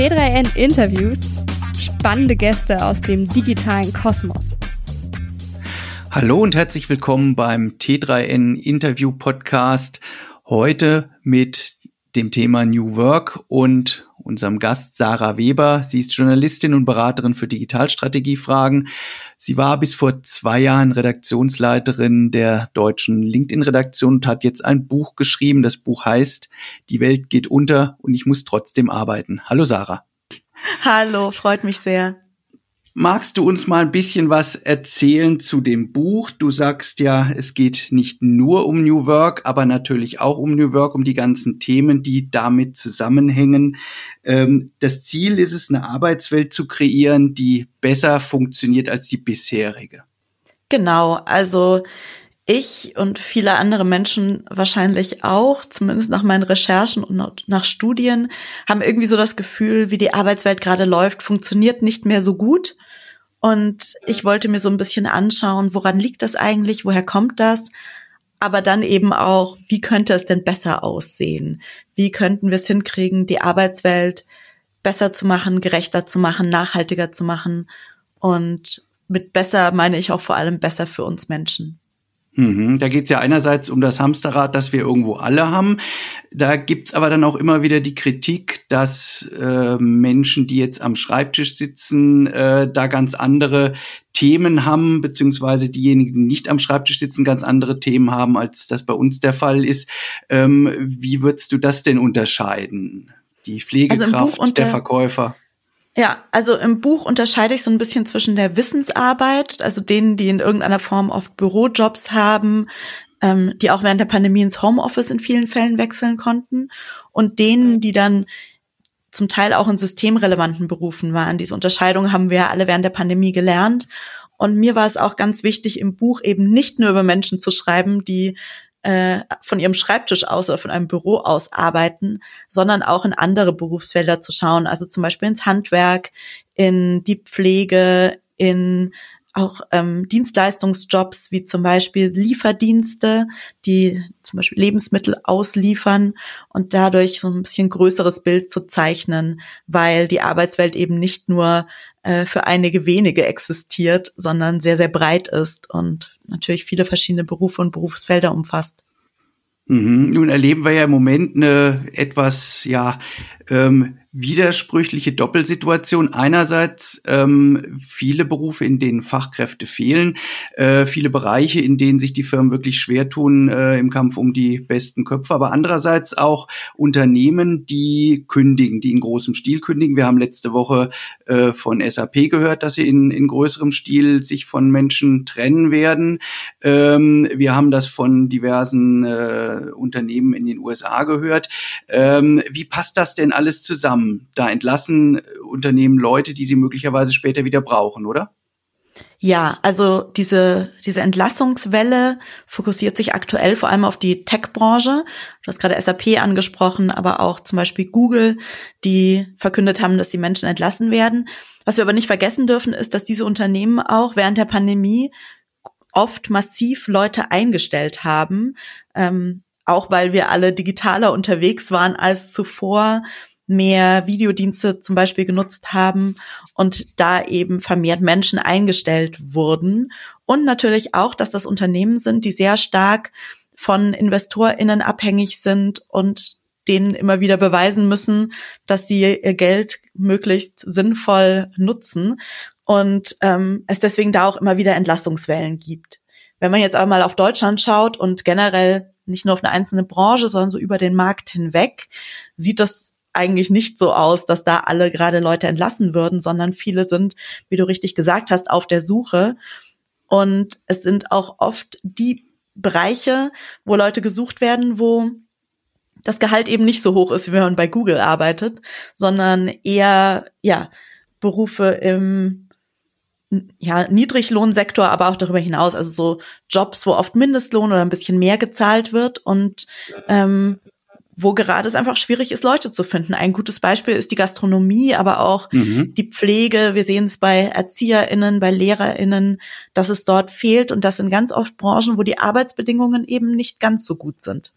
T3N interviewt spannende Gäste aus dem digitalen Kosmos. Hallo und herzlich willkommen beim T3N Interview Podcast. Heute mit dem Thema New Work und unserem Gast Sarah Weber. Sie ist Journalistin und Beraterin für Digitalstrategiefragen. Sie war bis vor zwei Jahren Redaktionsleiterin der deutschen LinkedIn-Redaktion und hat jetzt ein Buch geschrieben. Das Buch heißt Die Welt geht unter und ich muss trotzdem arbeiten. Hallo Sarah. Hallo, freut mich sehr. Magst du uns mal ein bisschen was erzählen zu dem Buch? Du sagst ja, es geht nicht nur um New Work, aber natürlich auch um New Work, um die ganzen Themen, die damit zusammenhängen. Ähm, das Ziel ist es, eine Arbeitswelt zu kreieren, die besser funktioniert als die bisherige. Genau, also ich und viele andere Menschen wahrscheinlich auch, zumindest nach meinen Recherchen und nach Studien, haben irgendwie so das Gefühl, wie die Arbeitswelt gerade läuft, funktioniert nicht mehr so gut. Und ich wollte mir so ein bisschen anschauen, woran liegt das eigentlich, woher kommt das? Aber dann eben auch, wie könnte es denn besser aussehen? Wie könnten wir es hinkriegen, die Arbeitswelt besser zu machen, gerechter zu machen, nachhaltiger zu machen? Und mit besser meine ich auch vor allem besser für uns Menschen. Mhm. Da geht es ja einerseits um das Hamsterrad, das wir irgendwo alle haben. Da gibt's aber dann auch immer wieder die Kritik, dass äh, Menschen, die jetzt am Schreibtisch sitzen, äh, da ganz andere Themen haben, beziehungsweise diejenigen, die nicht am Schreibtisch sitzen, ganz andere Themen haben, als das bei uns der Fall ist. Ähm, wie würdest du das denn unterscheiden? Die also Pflegekraft, also der Verkäufer? Ja, also im Buch unterscheide ich so ein bisschen zwischen der Wissensarbeit, also denen, die in irgendeiner Form oft Bürojobs haben, ähm, die auch während der Pandemie ins Homeoffice in vielen Fällen wechseln konnten, und denen, die dann zum Teil auch in systemrelevanten Berufen waren. Diese Unterscheidung haben wir ja alle während der Pandemie gelernt. Und mir war es auch ganz wichtig, im Buch eben nicht nur über Menschen zu schreiben, die äh, von ihrem Schreibtisch aus oder von einem Büro aus arbeiten, sondern auch in andere Berufsfelder zu schauen, also zum Beispiel ins Handwerk, in die Pflege, in auch ähm, Dienstleistungsjobs wie zum Beispiel Lieferdienste, die zum Beispiel Lebensmittel ausliefern und dadurch so ein bisschen größeres Bild zu zeichnen, weil die Arbeitswelt eben nicht nur äh, für einige wenige existiert, sondern sehr, sehr breit ist und natürlich viele verschiedene Berufe und Berufsfelder umfasst. Mhm. Nun erleben wir ja im Moment eine etwas, ja, ähm, widersprüchliche Doppelsituation. Einerseits ähm, viele Berufe, in denen Fachkräfte fehlen, äh, viele Bereiche, in denen sich die Firmen wirklich schwer tun äh, im Kampf um die besten Köpfe, aber andererseits auch Unternehmen, die kündigen, die in großem Stil kündigen. Wir haben letzte Woche äh, von SAP gehört, dass sie in, in größerem Stil sich von Menschen trennen werden. Ähm, wir haben das von diversen äh, Unternehmen in den USA gehört. Ähm, wie passt das denn alles zusammen? Da entlassen äh, Unternehmen Leute, die sie möglicherweise später wieder brauchen, oder? Ja, also diese, diese Entlassungswelle fokussiert sich aktuell vor allem auf die Tech-Branche. Du hast gerade SAP angesprochen, aber auch zum Beispiel Google, die verkündet haben, dass die Menschen entlassen werden. Was wir aber nicht vergessen dürfen, ist, dass diese Unternehmen auch während der Pandemie oft massiv Leute eingestellt haben, ähm, auch weil wir alle digitaler unterwegs waren als zuvor mehr Videodienste zum Beispiel genutzt haben und da eben vermehrt Menschen eingestellt wurden. Und natürlich auch, dass das Unternehmen sind, die sehr stark von InvestorInnen abhängig sind und denen immer wieder beweisen müssen, dass sie ihr Geld möglichst sinnvoll nutzen und ähm, es deswegen da auch immer wieder Entlassungswellen gibt. Wenn man jetzt aber mal auf Deutschland schaut und generell nicht nur auf eine einzelne Branche, sondern so über den Markt hinweg, sieht das eigentlich nicht so aus, dass da alle gerade Leute entlassen würden, sondern viele sind, wie du richtig gesagt hast, auf der Suche. Und es sind auch oft die Bereiche, wo Leute gesucht werden, wo das Gehalt eben nicht so hoch ist, wie wenn man bei Google arbeitet, sondern eher, ja, Berufe im ja, Niedriglohnsektor, aber auch darüber hinaus, also so Jobs, wo oft Mindestlohn oder ein bisschen mehr gezahlt wird und ähm, wo gerade es einfach schwierig ist, Leute zu finden. Ein gutes Beispiel ist die Gastronomie, aber auch mhm. die Pflege. Wir sehen es bei ErzieherInnen, bei LehrerInnen, dass es dort fehlt und das sind ganz oft Branchen, wo die Arbeitsbedingungen eben nicht ganz so gut sind.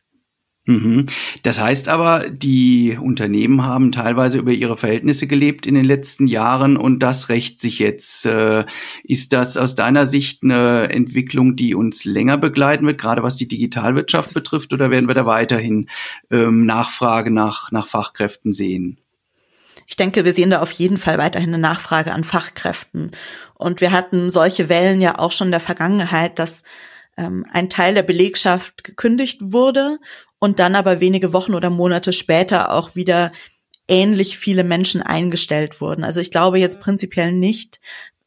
Mhm. Das heißt aber, die Unternehmen haben teilweise über ihre Verhältnisse gelebt in den letzten Jahren und das rächt sich jetzt. Äh, ist das aus deiner Sicht eine Entwicklung, die uns länger begleiten wird, gerade was die Digitalwirtschaft betrifft, oder werden wir da weiterhin ähm, Nachfrage nach, nach Fachkräften sehen? Ich denke, wir sehen da auf jeden Fall weiterhin eine Nachfrage an Fachkräften. Und wir hatten solche Wellen ja auch schon in der Vergangenheit, dass ähm, ein Teil der Belegschaft gekündigt wurde und dann aber wenige Wochen oder Monate später auch wieder ähnlich viele Menschen eingestellt wurden. Also ich glaube jetzt prinzipiell nicht,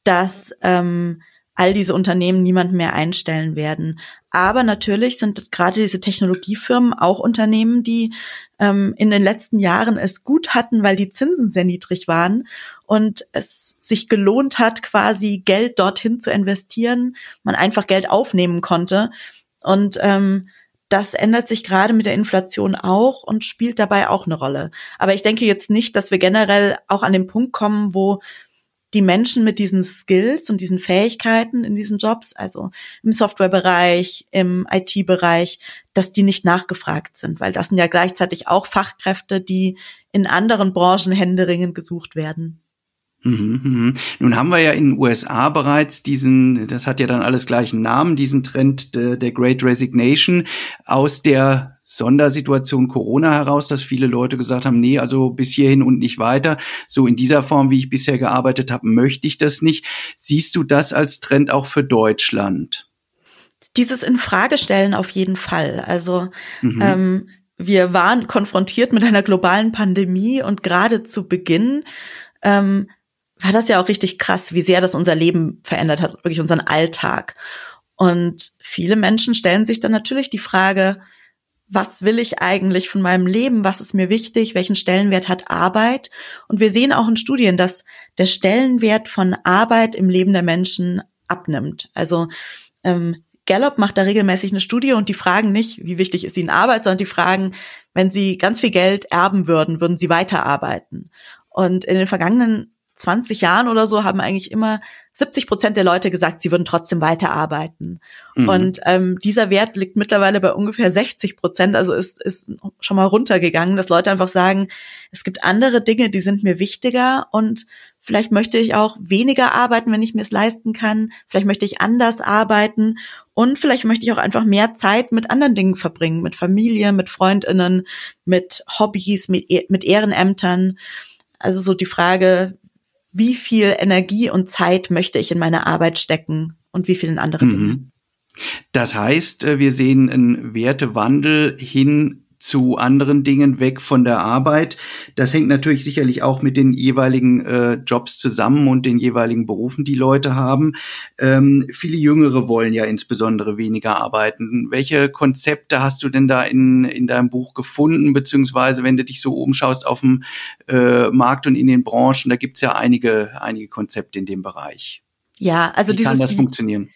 dass ähm, all diese Unternehmen niemand mehr einstellen werden. Aber natürlich sind gerade diese Technologiefirmen auch Unternehmen, die ähm, in den letzten Jahren es gut hatten, weil die Zinsen sehr niedrig waren und es sich gelohnt hat, quasi Geld dorthin zu investieren, man einfach Geld aufnehmen konnte. Und ähm, das ändert sich gerade mit der Inflation auch und spielt dabei auch eine Rolle. Aber ich denke jetzt nicht, dass wir generell auch an den Punkt kommen, wo die Menschen mit diesen Skills und diesen Fähigkeiten in diesen Jobs, also im Softwarebereich, im IT-Bereich, dass die nicht nachgefragt sind, weil das sind ja gleichzeitig auch Fachkräfte, die in anderen Branchen händeringend gesucht werden. Mhm, mhm. Nun haben wir ja in den USA bereits diesen, das hat ja dann alles gleichen Namen, diesen Trend der, der Great Resignation aus der Sondersituation Corona heraus, dass viele Leute gesagt haben, nee, also bis hierhin und nicht weiter. So in dieser Form, wie ich bisher gearbeitet habe, möchte ich das nicht. Siehst du das als Trend auch für Deutschland? Dieses Infragestellen auf jeden Fall. Also mhm. ähm, wir waren konfrontiert mit einer globalen Pandemie und gerade zu Beginn ähm, war das ja auch richtig krass, wie sehr das unser Leben verändert hat, wirklich unseren Alltag. Und viele Menschen stellen sich dann natürlich die Frage, was will ich eigentlich von meinem Leben, was ist mir wichtig, welchen Stellenwert hat Arbeit. Und wir sehen auch in Studien, dass der Stellenwert von Arbeit im Leben der Menschen abnimmt. Also ähm, Gallup macht da regelmäßig eine Studie und die fragen nicht, wie wichtig ist ihnen Arbeit, sondern die fragen, wenn sie ganz viel Geld erben würden, würden sie weiterarbeiten. Und in den vergangenen 20 Jahren oder so haben eigentlich immer 70 Prozent der Leute gesagt, sie würden trotzdem weiterarbeiten. Mhm. Und ähm, dieser Wert liegt mittlerweile bei ungefähr 60 Prozent, also ist, ist schon mal runtergegangen, dass Leute einfach sagen, es gibt andere Dinge, die sind mir wichtiger und vielleicht möchte ich auch weniger arbeiten, wenn ich mir es leisten kann. Vielleicht möchte ich anders arbeiten und vielleicht möchte ich auch einfach mehr Zeit mit anderen Dingen verbringen, mit Familie, mit Freundinnen, mit Hobbys, mit, e-, mit Ehrenämtern. Also so die Frage, wie viel Energie und Zeit möchte ich in meine Arbeit stecken und wie viel in andere Dinge. Mhm. Das heißt, äh, wir sehen einen Wertewandel hin zu anderen Dingen weg von der Arbeit. Das hängt natürlich sicherlich auch mit den jeweiligen äh, Jobs zusammen und den jeweiligen Berufen, die Leute haben. Ähm, viele Jüngere wollen ja insbesondere weniger arbeiten. Welche Konzepte hast du denn da in, in deinem Buch gefunden, beziehungsweise wenn du dich so umschaust auf dem äh, Markt und in den Branchen, da gibt's ja einige, einige Konzepte in dem Bereich. Ja, also Wie dieses, kann das funktionieren?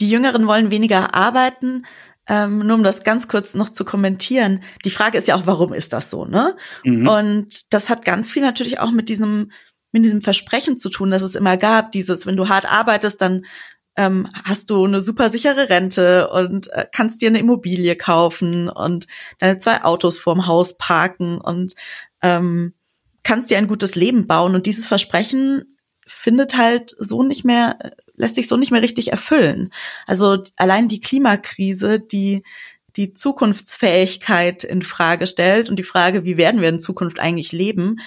Die Jüngeren wollen weniger arbeiten. Ähm, nur um das ganz kurz noch zu kommentieren. Die Frage ist ja auch, warum ist das so, ne? Mhm. Und das hat ganz viel natürlich auch mit diesem, mit diesem Versprechen zu tun, dass es immer gab, dieses, wenn du hart arbeitest, dann ähm, hast du eine super sichere Rente und äh, kannst dir eine Immobilie kaufen und deine zwei Autos vorm Haus parken und ähm, kannst dir ein gutes Leben bauen. Und dieses Versprechen findet halt so nicht mehr, lässt sich so nicht mehr richtig erfüllen. Also allein die Klimakrise, die die Zukunftsfähigkeit in Frage stellt und die Frage, wie werden wir in Zukunft eigentlich leben,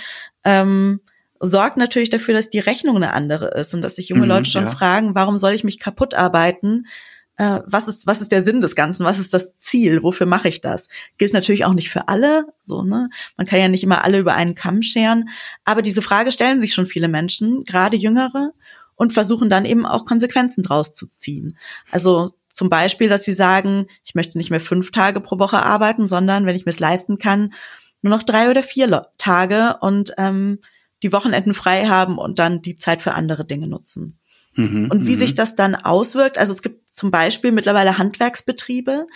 ähm, sorgt natürlich dafür, dass die Rechnung eine andere ist und dass sich junge mhm, Leute schon ja. fragen, warum soll ich mich kaputt arbeiten, äh, was ist, was ist der Sinn des Ganzen, was ist das Ziel, wofür mache ich das? Gilt natürlich auch nicht für alle, so, ne? Man kann ja nicht immer alle über einen Kamm scheren, aber diese Frage stellen sich schon viele Menschen, gerade Jüngere, und versuchen dann eben auch Konsequenzen draus zu ziehen. Also zum Beispiel, dass sie sagen, ich möchte nicht mehr fünf Tage pro Woche arbeiten, sondern wenn ich mir es leisten kann, nur noch drei oder vier Tage und ähm, die Wochenenden frei haben und dann die Zeit für andere Dinge nutzen. Mhm, und wie mhm. sich das dann auswirkt, also es gibt zum Beispiel mittlerweile Handwerksbetriebe,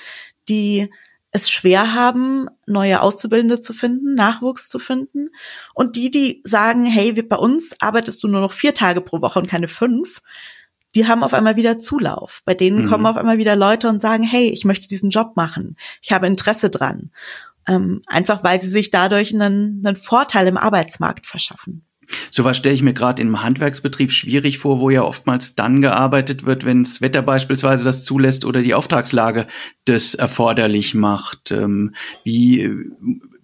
die es schwer haben, neue Auszubildende zu finden, Nachwuchs zu finden. Und die, die sagen, hey, bei uns arbeitest du nur noch vier Tage pro Woche und keine fünf, die haben auf einmal wieder Zulauf. Bei denen mhm. kommen auf einmal wieder Leute und sagen, hey, ich möchte diesen Job machen. Ich habe Interesse dran. ähm, einfach weil sie sich dadurch einen, einen Vorteil im Arbeitsmarkt verschaffen. Sowas stelle ich mir gerade im Handwerksbetrieb schwierig vor, wo ja oftmals dann gearbeitet wird, wenn das Wetter beispielsweise das zulässt oder die Auftragslage das erforderlich macht. Ähm, wie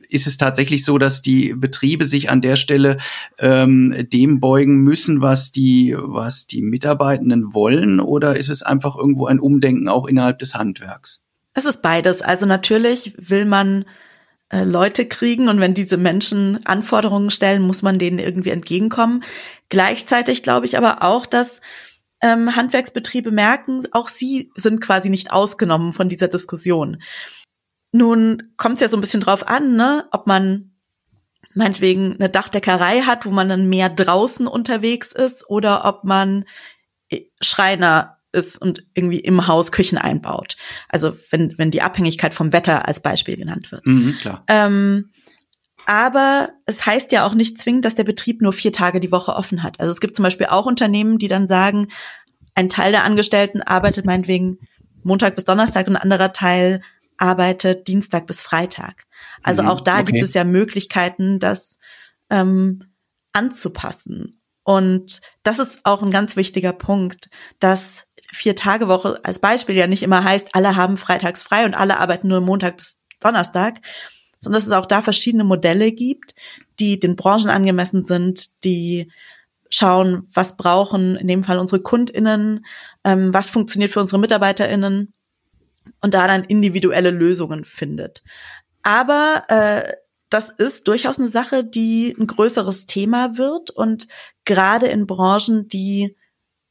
ist es tatsächlich so, dass die Betriebe sich an der Stelle ähm, dem beugen müssen, was die, was die Mitarbeitenden wollen, oder ist es einfach irgendwo ein Umdenken auch innerhalb des Handwerks? Es ist beides. Also natürlich will man äh, Leute kriegen und wenn diese Menschen Anforderungen stellen, muss man denen irgendwie entgegenkommen. Gleichzeitig glaube ich aber auch, dass ähm, Handwerksbetriebe merken, auch sie sind quasi nicht ausgenommen von dieser Diskussion. Nun kommt es ja so ein bisschen drauf an, ne, ob man meinetwegen eine Dachdeckerei hat, wo man dann mehr draußen unterwegs ist oder ob man äh, Schreiner ist und irgendwie im Haus Küchen einbaut. Also wenn, wenn die Abhängigkeit vom Wetter als Beispiel genannt wird. Mhm. Ähm, aber es heißt ja auch nicht zwingend, dass der Betrieb nur vier Tage die Woche offen hat. Also es gibt zum Beispiel auch Unternehmen, die dann sagen, ein Teil der Angestellten arbeitet meinetwegen Montag bis Donnerstag und ein anderer Teil arbeitet Dienstag bis Freitag. Also mhm, auch da okay. gibt es ja Möglichkeiten, das ähm, anzupassen. Und das ist auch ein ganz wichtiger Punkt, dass vier Tage Woche als Beispiel ja nicht immer heißt, alle haben freitags frei und alle arbeiten nur Montag bis Donnerstag, sondern dass es auch da verschiedene Modelle gibt, die den Branchen angemessen sind, die schauen, was brauchen in dem Fall unsere KundInnen, ähm, was funktioniert für unsere MitarbeiterInnen und da dann individuelle Lösungen findet. Aber äh, das ist durchaus eine Sache, die ein größeres Thema wird und gerade in Branchen, die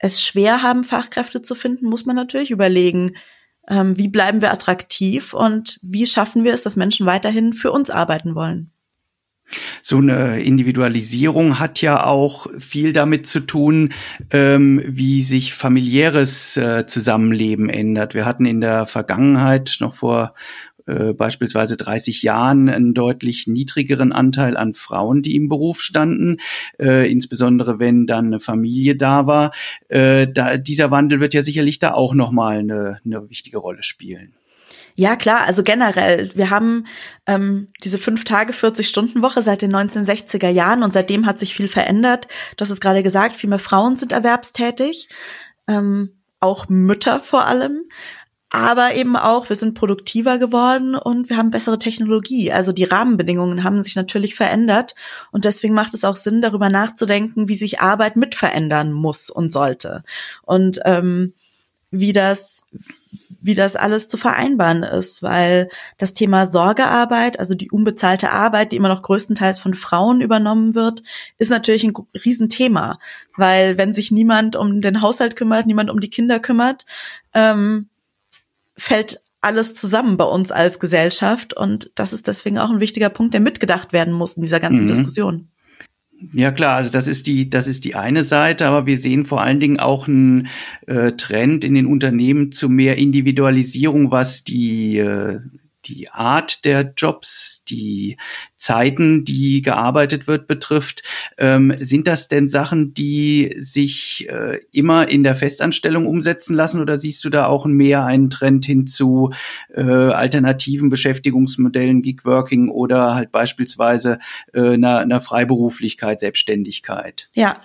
es schwer haben, Fachkräfte zu finden, muss man natürlich überlegen, ähm, wie bleiben wir attraktiv und wie schaffen wir es, dass Menschen weiterhin für uns arbeiten wollen. So eine Individualisierung hat ja auch viel damit zu tun, ähm, wie sich familiäres äh, Zusammenleben ändert. Wir hatten in der Vergangenheit noch vor äh, beispielsweise 30 Jahren einen deutlich niedrigeren Anteil an Frauen, die im Beruf standen, äh, insbesondere wenn dann eine Familie da war. Äh, da, dieser Wandel wird ja sicherlich da auch nochmal eine, eine wichtige Rolle spielen. Ja, klar, also generell, wir haben ähm, diese fünf Tage, 40-Stunden-Woche seit den 1960er Jahren und seitdem hat sich viel verändert. Hast es gerade gesagt, viel mehr Frauen sind erwerbstätig, ähm, auch Mütter vor allem. Aber eben auch, wir sind produktiver geworden und wir haben bessere Technologie. Also die Rahmenbedingungen haben sich natürlich verändert. Und deswegen macht es auch Sinn, darüber nachzudenken, wie sich Arbeit mit verändern muss und sollte. Und ähm, wie das, wie das alles zu vereinbaren ist, weil das Thema Sorgearbeit, also die unbezahlte Arbeit, die immer noch größtenteils von Frauen übernommen wird, ist natürlich ein Riesenthema, weil wenn sich niemand um den Haushalt kümmert, niemand um die Kinder kümmert, ähm, fällt alles zusammen bei uns als Gesellschaft und das ist deswegen auch ein wichtiger Punkt, der mitgedacht werden muss in dieser ganzen mhm. Diskussion. Ja klar, also das ist die, das ist die eine Seite, aber wir sehen vor allen Dingen auch einen äh, Trend in den Unternehmen zu mehr Individualisierung, was die äh, die Art der Jobs, die Zeiten, die gearbeitet wird, betrifft. Ähm, sind das denn Sachen, die sich äh, immer in der Festanstellung umsetzen lassen oder siehst du da auch mehr einen Trend hin zu äh, alternativen Beschäftigungsmodellen, Gigworking oder halt beispielsweise äh, einer, Freiberuflichkeit, Selbstständigkeit? Ja,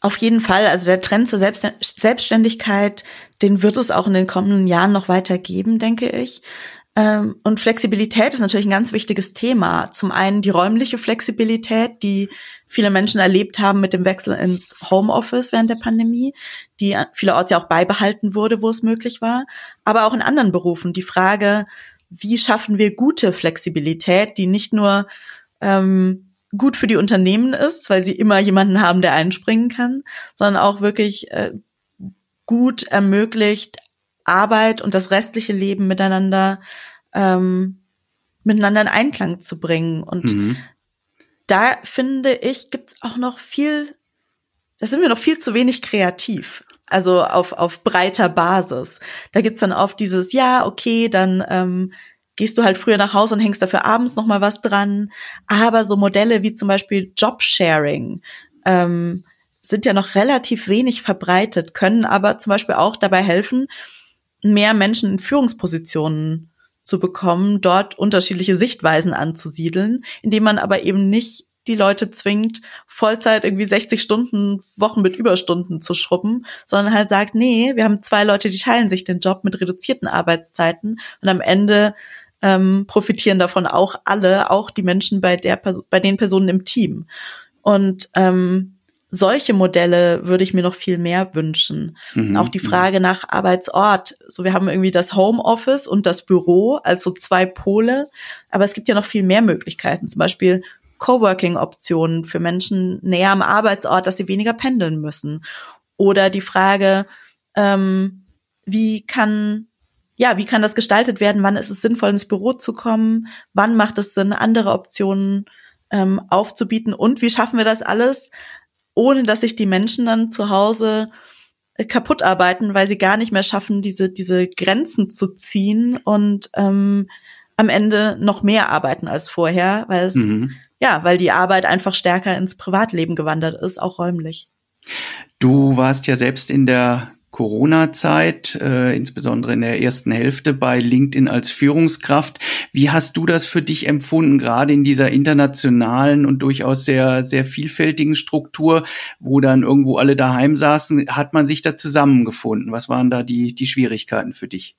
auf jeden Fall. Also der Trend zur Selbstständigkeit, den wird es auch in den kommenden Jahren noch weiter geben, denke ich. Ähm, und Flexibilität ist natürlich ein ganz wichtiges Thema. Zum einen die räumliche Flexibilität, die viele Menschen erlebt haben mit dem Wechsel ins Homeoffice während der Pandemie, die vielerorts ja auch beibehalten wurde, wo es möglich war. Aber auch in anderen Berufen die Frage, wie schaffen wir gute Flexibilität, die nicht nur ähm, gut für die Unternehmen ist, weil sie immer jemanden haben, der einspringen kann, sondern auch wirklich äh, gut ermöglicht, Arbeit und das restliche Leben miteinander ähm, miteinander in Einklang zu bringen. Und mhm. da finde ich, gibt's auch noch viel, da sind wir noch viel zu wenig kreativ. Also auf, auf breiter Basis. Da gibt's dann oft dieses, ja, okay, dann ähm, gehst du halt früher nach Hause und hängst dafür abends noch mal was dran. Aber so Modelle wie zum Beispiel Jobsharing ähm, sind ja noch relativ wenig verbreitet, können aber zum Beispiel auch dabei helfen, mehr Menschen in Führungspositionen zu bekommen, dort unterschiedliche Sichtweisen anzusiedeln, indem man aber eben nicht die Leute zwingt, Vollzeit irgendwie 60 Stunden Wochen mit Überstunden zu schrubben, sondern halt sagt, nee, wir haben zwei Leute, die teilen sich den Job mit reduzierten Arbeitszeiten und am Ende ähm, profitieren davon auch alle, auch die Menschen bei der bei den Personen im Team. Und ähm, solche Modelle würde ich mir noch viel mehr wünschen. Mhm. Auch die mhm. Frage nach Arbeitsort. So, wir haben irgendwie das Homeoffice und das Büro, also zwei Pole. Aber es gibt ja noch viel mehr Möglichkeiten. Zum Beispiel Coworking-Optionen für Menschen näher am Arbeitsort, dass sie weniger pendeln müssen. Oder die Frage, ähm, wie kann ja, wie kann das gestaltet werden? Wann ist es sinnvoll, ins Büro zu kommen? Wann macht es Sinn, andere Optionen ähm, aufzubieten? Und wie schaffen wir das alles, ohne dass sich die Menschen dann zu Hause äh, kaputt arbeiten, weil sie gar nicht mehr schaffen, diese, diese Grenzen zu ziehen und ähm, am Ende noch mehr arbeiten als vorher, weil es, mhm. ja, weil die Arbeit einfach stärker ins Privatleben gewandert ist, auch räumlich. Du warst ja selbst in der Corona-Zeit, äh, insbesondere in der ersten Hälfte bei LinkedIn als Führungskraft. Wie hast du das für dich empfunden, gerade in dieser internationalen und durchaus sehr, sehr vielfältigen Struktur, wo dann irgendwo alle daheim saßen? Hat man sich da zusammengefunden? Was waren da die, die Schwierigkeiten für dich?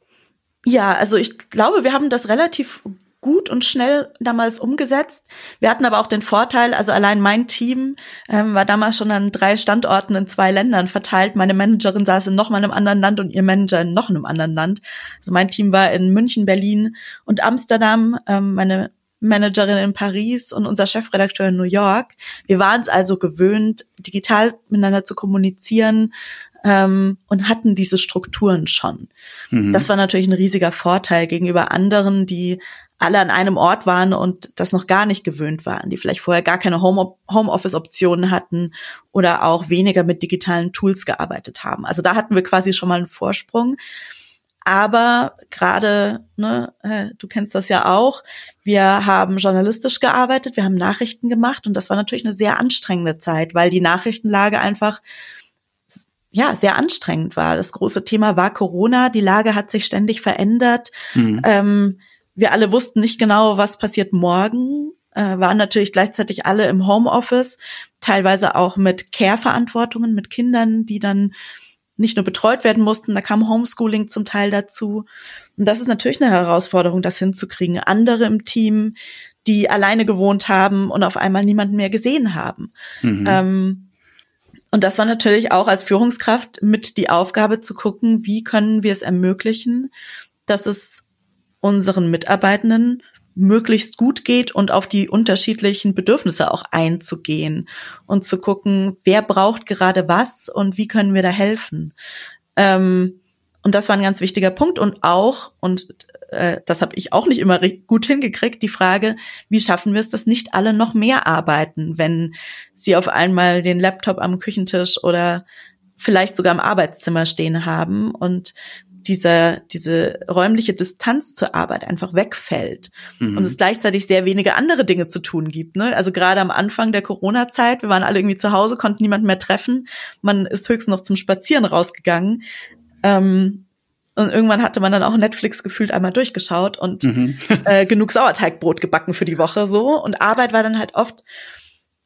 Ja, also ich glaube, wir haben das relativ gut und schnell damals umgesetzt. Wir hatten aber auch den Vorteil, also allein mein Team ähm, war damals schon an drei Standorten in zwei Ländern verteilt. Meine Managerin saß in noch mal einem anderen Land und ihr Manager in noch einem anderen Land. Also mein Team war in München, Berlin und Amsterdam. Ähm, meine Managerin in Paris und unser Chefredakteur in New York. Wir waren es also gewöhnt, digital miteinander zu kommunizieren ähm, und hatten diese Strukturen schon. Mhm. Das war natürlich ein riesiger Vorteil gegenüber anderen, die alle an einem Ort waren und das noch gar nicht gewöhnt waren, die vielleicht vorher gar keine Home Homeoffice-Optionen hatten oder auch weniger mit digitalen Tools gearbeitet haben. Also da hatten wir quasi schon mal einen Vorsprung. Aber gerade, ne, äh, du kennst das ja auch, wir haben journalistisch gearbeitet, wir haben Nachrichten gemacht und das war natürlich eine sehr anstrengende Zeit, weil die Nachrichtenlage einfach ja sehr anstrengend war. Das große Thema war Corona, die Lage hat sich ständig verändert. Mhm. Ähm, wir alle wussten nicht genau, was passiert morgen, äh, waren natürlich gleichzeitig alle im Homeoffice, teilweise auch mit Care-Verantwortungen, mit Kindern, die dann nicht nur betreut werden mussten, da kam Homeschooling zum Teil dazu. Und das ist natürlich eine Herausforderung, das hinzukriegen. Andere im Team, die alleine gewohnt haben und auf einmal niemanden mehr gesehen haben. Mhm. Ähm, und das war natürlich auch als Führungskraft mit die Aufgabe zu gucken, wie können wir es ermöglichen, dass es unseren Mitarbeitenden möglichst gut geht und auf die unterschiedlichen Bedürfnisse auch einzugehen und zu gucken, wer braucht gerade was und wie können wir da helfen. Ähm, und das war ein ganz wichtiger Punkt und auch, und äh, das habe ich auch nicht immer gut hingekriegt, die Frage, wie schaffen wir es, dass nicht alle noch mehr arbeiten, wenn sie auf einmal den Laptop am Küchentisch oder vielleicht sogar im Arbeitszimmer stehen haben und diese, diese räumliche Distanz zur Arbeit einfach wegfällt mhm. und es gleichzeitig sehr wenige andere Dinge zu tun gibt. Ne? Also gerade am Anfang der Corona-Zeit, wir waren alle irgendwie zu Hause, konnten niemanden mehr treffen. Man ist höchstens noch zum Spazieren rausgegangen. Ähm, und irgendwann hatte man dann auch Netflix gefühlt einmal durchgeschaut und mhm. äh, genug Sauerteigbrot gebacken für die Woche so. Und Arbeit war dann halt oft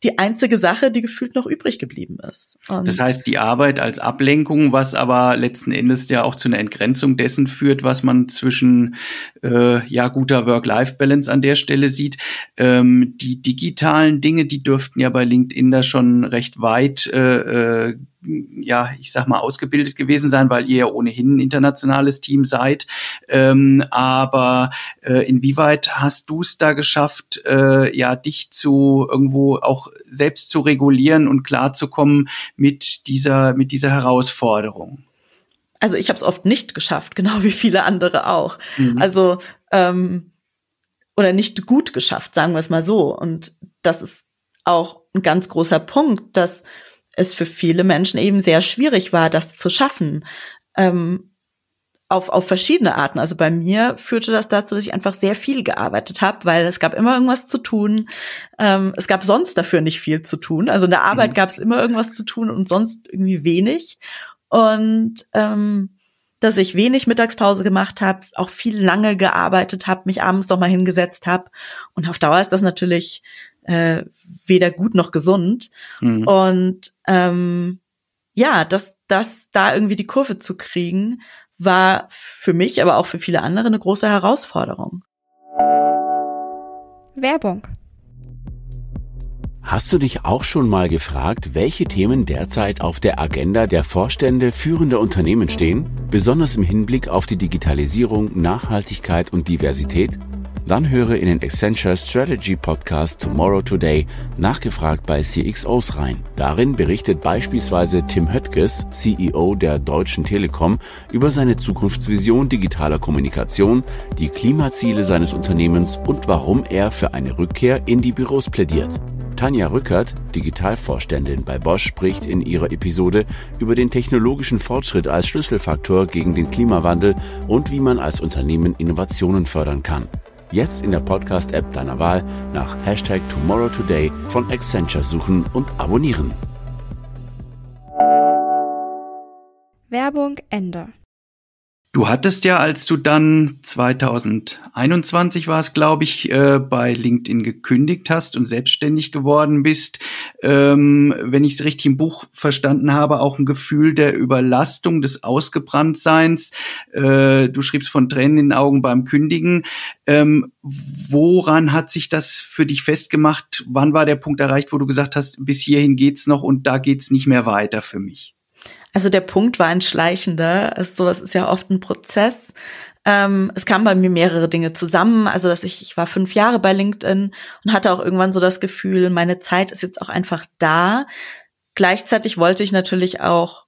die einzige Sache, die gefühlt noch übrig geblieben ist. Und das heißt, die Arbeit als Ablenkung, was aber letzten Endes ja auch zu einer Entgrenzung dessen führt, was man zwischen äh, ja guter Work-Life-Balance an der Stelle sieht. Ähm, die digitalen Dinge, die dürften ja bei LinkedIn da schon recht weit äh, äh ja, ich sag mal, ausgebildet gewesen sein, weil ihr ja ohnehin ein internationales Team seid. Ähm, aber äh, inwieweit hast du es da geschafft, äh, ja, dich zu irgendwo auch selbst zu regulieren und klarzukommen mit dieser, mit dieser Herausforderung? Also ich habe es oft nicht geschafft, genau wie viele andere auch. Mhm. Also ähm, oder nicht gut geschafft, sagen wir es mal so. Und das ist auch ein ganz großer Punkt, dass es für viele Menschen eben sehr schwierig war, das zu schaffen. Ähm, auf, auf verschiedene Arten. Also bei mir führte das dazu, dass ich einfach sehr viel gearbeitet habe, weil es gab immer irgendwas zu tun. Ähm, es gab sonst dafür nicht viel zu tun. Also in der Arbeit mhm. gab es immer irgendwas zu tun und sonst irgendwie wenig. Und ähm, dass ich wenig Mittagspause gemacht habe, auch viel lange gearbeitet habe, mich abends noch mal hingesetzt habe. Und auf Dauer ist das natürlich äh, weder gut noch gesund. Mhm. Und ähm, ja, dass das da irgendwie die Kurve zu kriegen, war für mich, aber auch für viele andere eine große Herausforderung. Werbung. Hast du dich auch schon mal gefragt, welche Themen derzeit auf der Agenda der Vorstände führender Unternehmen stehen, besonders im Hinblick auf die Digitalisierung, Nachhaltigkeit und Diversität? Dann höre in den Accenture Strategy Podcast Tomorrow Today nachgefragt bei CXOs rein. Darin berichtet beispielsweise Tim Höttges, CEO der Deutschen Telekom, über seine Zukunftsvision digitaler Kommunikation, die Klimaziele seines Unternehmens und warum er für eine Rückkehr in die Büros plädiert. Tanja Rückert, Digitalvorständin bei Bosch, spricht in ihrer Episode über den technologischen Fortschritt als Schlüsselfaktor gegen den Klimawandel und wie man als Unternehmen Innovationen fördern kann. Jetzt in der Podcast-App deiner Wahl nach Hashtag TomorrowToday von Accenture suchen und abonnieren. Werbung Ende. Du hattest ja, als du dann 2021 war es, glaube ich, äh, bei LinkedIn gekündigt hast und selbstständig geworden bist, ähm, wenn ich es richtig im Buch verstanden habe, auch ein Gefühl der Überlastung, des Ausgebranntseins. Äh, du schriebst von Tränen in den Augen beim Kündigen. Ähm, woran hat sich das für dich festgemacht? Wann war der Punkt erreicht, wo du gesagt hast, bis hierhin geht's noch und da geht's nicht mehr weiter für mich? Also der Punkt war ein schleichender. Also sowas ist ja oft ein Prozess. Ähm, es kamen bei mir mehrere Dinge zusammen. Also dass ich, ich war fünf Jahre bei LinkedIn und hatte auch irgendwann so das Gefühl, meine Zeit ist jetzt auch einfach da. Gleichzeitig wollte ich natürlich auch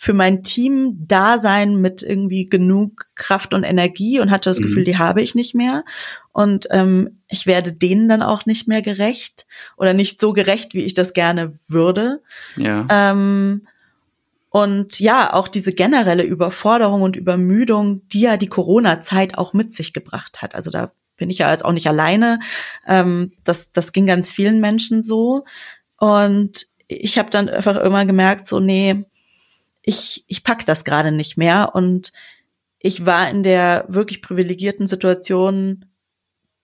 für mein Team da sein mit irgendwie genug Kraft und Energie und hatte das mhm. Gefühl, die habe ich nicht mehr. Und ähm, ich werde denen dann auch nicht mehr gerecht oder nicht so gerecht, wie ich das gerne würde. Ja. Ähm, und ja, auch diese generelle Überforderung und Übermüdung, die ja die Corona-Zeit auch mit sich gebracht hat. Also da bin ich ja jetzt auch nicht alleine. Ähm, das, das ging ganz vielen Menschen so. Und ich habe dann einfach immer gemerkt, so, nee, ich, ich pack das gerade nicht mehr. Und ich war in der wirklich privilegierten Situation,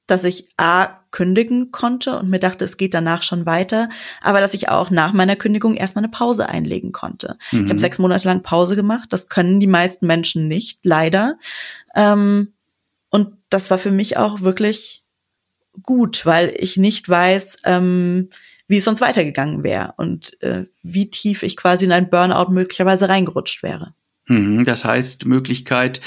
dass ich A kündigen konnte und mir dachte, es geht danach schon weiter, aber dass ich auch nach meiner Kündigung erstmal eine Pause einlegen konnte. Mhm. Ich habe sechs Monate lang Pause gemacht. Das können die meisten Menschen nicht, leider. Ähm, und das war für mich auch wirklich gut, weil ich nicht weiß, ähm, wie es sonst weitergegangen wäre und äh, wie tief ich quasi in ein Burnout möglicherweise reingerutscht wäre. Mhm. Das heißt, Möglichkeit,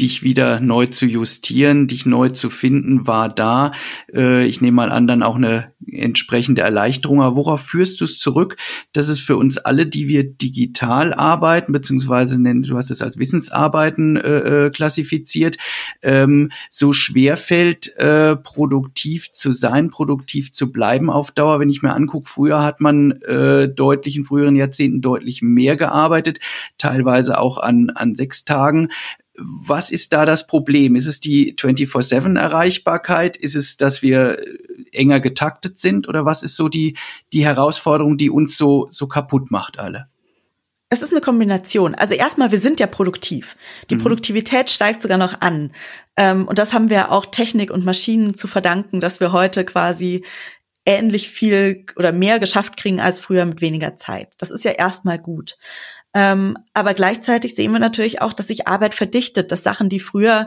dich wieder neu zu justieren, dich neu zu finden, war da. Äh, ich nehme mal an, dann auch eine entsprechende Erleichterung. Aber worauf führst du es zurück, dass es für uns alle, die wir digital arbeiten, beziehungsweise du hast es als Wissensarbeiten äh, äh klassifiziert, ähm, so schwer fällt, äh, produktiv zu sein, produktiv zu bleiben auf Dauer. Wenn ich mir angucke, früher hat man äh, deutlich in früheren Jahrzehnten deutlich mehr gearbeitet, teilweise auch an, an sechs Tagen was ist da das Problem? Ist es die 24-7-Erreichbarkeit? Ist es, dass wir enger getaktet sind? Oder was ist so die, die Herausforderung, die uns so, so kaputt macht alle? Es ist eine Kombination. Also erstmal, wir sind ja produktiv. Die mhm. Produktivität steigt sogar noch an. Ähm, und das haben wir auch Technik und Maschinen zu verdanken, dass wir heute quasi ähnlich viel oder mehr geschafft kriegen als früher mit weniger Zeit. Das ist ja erstmal gut. Ähm, aber gleichzeitig sehen wir natürlich auch, dass sich Arbeit verdichtet, dass Sachen, die früher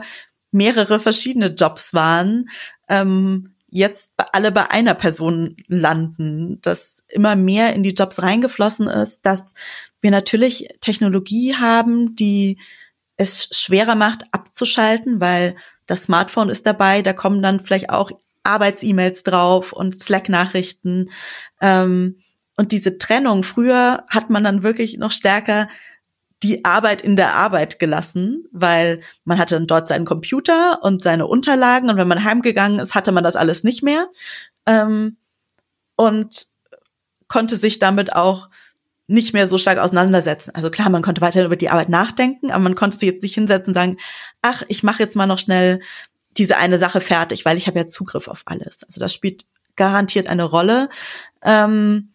mehrere verschiedene Jobs waren, ähm, jetzt alle bei einer Person landen, dass immer mehr in die Jobs reingeflossen ist, dass wir natürlich Technologie haben, die es schwerer macht abzuschalten, weil das Smartphone ist dabei, da kommen dann vielleicht auch Arbeits-E-Mails drauf und Slack-Nachrichten. Ähm, und diese Trennung, früher hat man dann wirklich noch stärker die Arbeit in der Arbeit gelassen, weil man hatte dann dort seinen Computer und seine Unterlagen und wenn man heimgegangen ist, hatte man das alles nicht mehr ähm, und konnte sich damit auch nicht mehr so stark auseinandersetzen. Also klar, man konnte weiterhin über die Arbeit nachdenken, aber man konnte sich jetzt nicht hinsetzen und sagen, ach, ich mache jetzt mal noch schnell diese eine Sache fertig, weil ich habe ja Zugriff auf alles. Also das spielt garantiert eine Rolle. Ähm,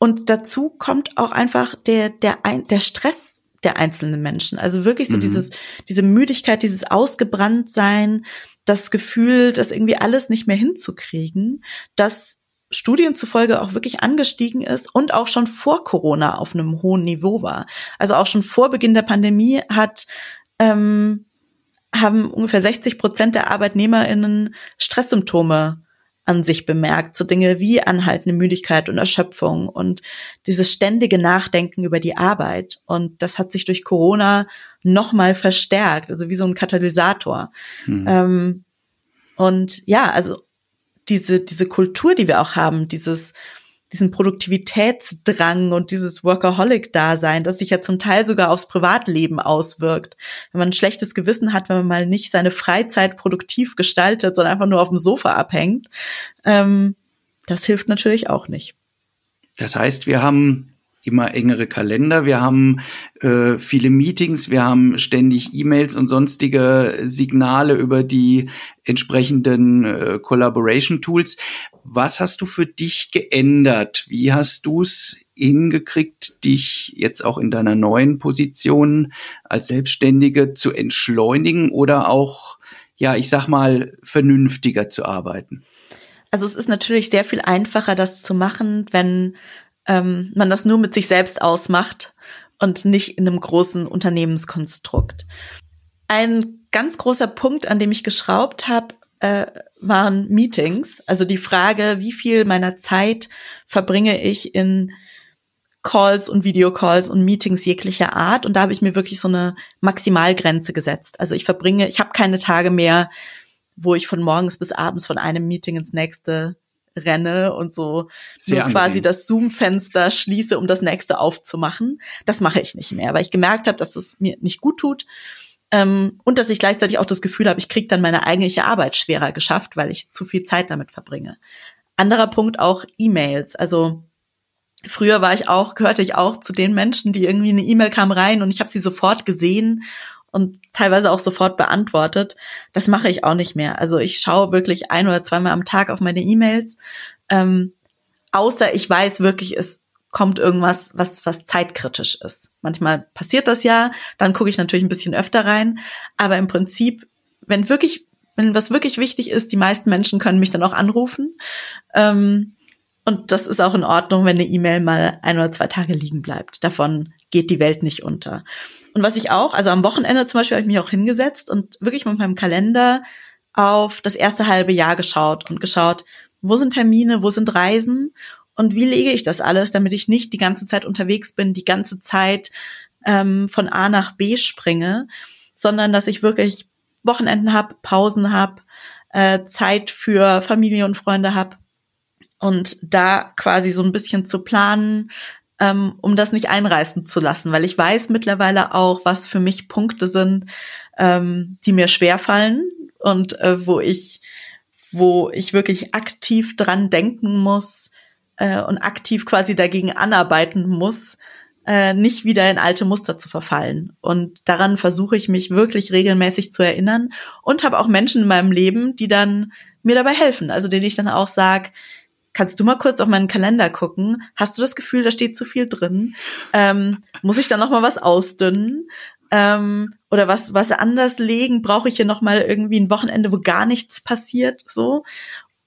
und dazu kommt auch einfach der, der, der Stress, der einzelnen Menschen. Also wirklich so mhm. dieses, diese Müdigkeit, dieses Ausgebranntsein, das Gefühl, das irgendwie alles nicht mehr hinzukriegen, das Studien zufolge auch wirklich angestiegen ist und auch schon vor Corona auf einem hohen Niveau war. Also auch schon vor Beginn der Pandemie hat ähm, haben ungefähr 60 Prozent der ArbeitnehmerInnen Stresssymptome an sich bemerkt, so Dinge wie anhaltende Müdigkeit und Erschöpfung und dieses ständige Nachdenken über die Arbeit. Und das hat sich durch Corona nochmal verstärkt, also wie so ein Katalysator. Hm. Ähm, und ja, also diese, diese Kultur, die wir auch haben, dieses, diesen Produktivitätsdrang und dieses Workaholic-Dasein, das sich ja zum Teil sogar aufs Privatleben auswirkt. Wenn man ein schlechtes Gewissen hat, wenn man mal nicht seine Freizeit produktiv gestaltet, sondern einfach nur auf dem Sofa abhängt, ähm, das hilft natürlich auch nicht. Das heißt, wir haben immer engere Kalender, wir haben äh, viele Meetings, wir haben ständig E-Mails und sonstige Signale über die entsprechenden äh, Collaboration Tools. Was hast du für dich geändert? Wie hast du es hingekriegt, dich jetzt auch in deiner neuen Position als Selbstständige zu entschleunigen oder auch, ja, ich sag mal, vernünftiger zu arbeiten? Also es ist natürlich sehr viel einfacher, das zu machen, wenn ähm, man das nur mit sich selbst ausmacht und nicht in einem großen Unternehmenskonstrukt. Ein ganz großer Punkt, an dem ich geschraubt habe, äh, waren Meetings. Also die Frage, wie viel meiner Zeit verbringe ich in Calls und Videocalls und Meetings jeglicher Art. Und da habe ich mir wirklich so eine Maximalgrenze gesetzt. Also ich verbringe, ich habe keine Tage mehr, wo ich von morgens bis abends von einem Meeting ins nächste renne und so Sehr nur quasi das Zoom-Fenster schließe, um das nächste aufzumachen. Das mache ich nicht mehr, weil ich gemerkt habe, dass es mir nicht gut tut. Ähm, und dass ich gleichzeitig auch das Gefühl habe, ich kriege dann meine eigentliche Arbeit schwerer geschafft, weil ich zu viel Zeit damit verbringe. Anderer Punkt auch E-Mails. Also früher war ich auch, gehörte ich auch zu den Menschen, die irgendwie eine E-Mail kam rein und ich habe sie sofort gesehen und teilweise auch sofort beantwortet. Das mache ich auch nicht mehr. Also ich schaue wirklich ein oder zweimal am Tag auf meine E-Mails. Ähm, außer ich weiß wirklich, es kommt irgendwas, was, was zeitkritisch ist. Manchmal passiert das ja, dann gucke ich natürlich ein bisschen öfter rein. Aber im Prinzip, wenn wirklich, wenn was wirklich wichtig ist, die meisten Menschen können mich dann auch anrufen. Ähm, und das ist auch in Ordnung, wenn eine E-Mail mal ein oder zwei Tage liegen bleibt. Davon geht die Welt nicht unter. Und was ich auch, also am Wochenende zum Beispiel habe ich mich auch hingesetzt und wirklich mit meinem Kalender auf das erste halbe Jahr geschaut und geschaut, wo sind Termine, wo sind Reisen und wie lege ich das alles, damit ich nicht die ganze Zeit unterwegs bin, die ganze Zeit ähm, von A nach B springe, sondern dass ich wirklich Wochenenden habe, Pausen habe, äh, Zeit für Familie und Freunde habe und da quasi so ein bisschen zu planen, ähm, um das nicht einreißen zu lassen, weil ich weiß mittlerweile auch, was für mich Punkte sind, ähm, die mir schwerfallen und äh, wo ich, wo ich wirklich aktiv dran denken muss äh, und aktiv quasi dagegen anarbeiten muss, äh, nicht wieder in alte Muster zu verfallen. Und daran versuche ich mich wirklich regelmäßig zu erinnern und habe auch Menschen in meinem Leben, die dann mir dabei helfen. Also denen ich dann auch sage, kannst du mal kurz auf meinen Kalender gucken? Hast du das Gefühl, da steht zu viel drin? Ähm, muss ich da noch mal was ausdünnen? Ähm, oder was was anders legen? Brauche ich hier noch mal irgendwie ein Wochenende, wo gar nichts passiert? So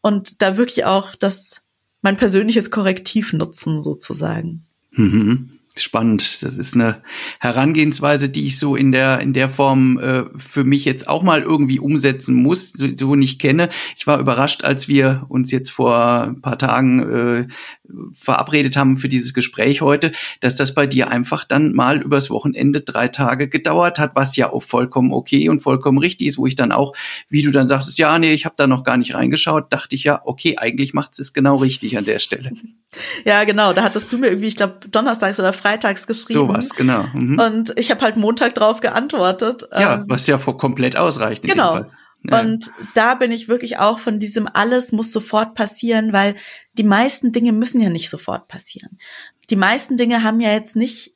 und da wirklich auch das mein persönliches Korrektiv nutzen sozusagen. Mhm. Spannend. Das ist eine Herangehensweise, die ich so in der in der Form äh, für mich jetzt auch mal irgendwie umsetzen muss, so, so nicht kenne. Ich war überrascht, als wir uns jetzt vor ein paar Tagen äh, verabredet haben für dieses Gespräch heute, dass das bei dir einfach dann mal übers Wochenende drei Tage gedauert hat, was ja auch vollkommen okay und vollkommen richtig ist, wo ich dann auch, wie du dann sagtest, ja, nee, ich habe da noch gar nicht reingeschaut, dachte ich ja, okay, eigentlich macht es genau richtig an der Stelle. Ja, genau, da hattest du mir irgendwie, ich glaube, donnerstags oder freitags geschrieben. So was, genau. Mhm. Und ich habe halt Montag drauf geantwortet. Ja, ähm, was ja komplett ausreicht. genau. Ja. Und da bin ich wirklich auch von diesem alles muss sofort passieren, weil die meisten Dinge müssen ja nicht sofort passieren. Die meisten Dinge haben ja jetzt nicht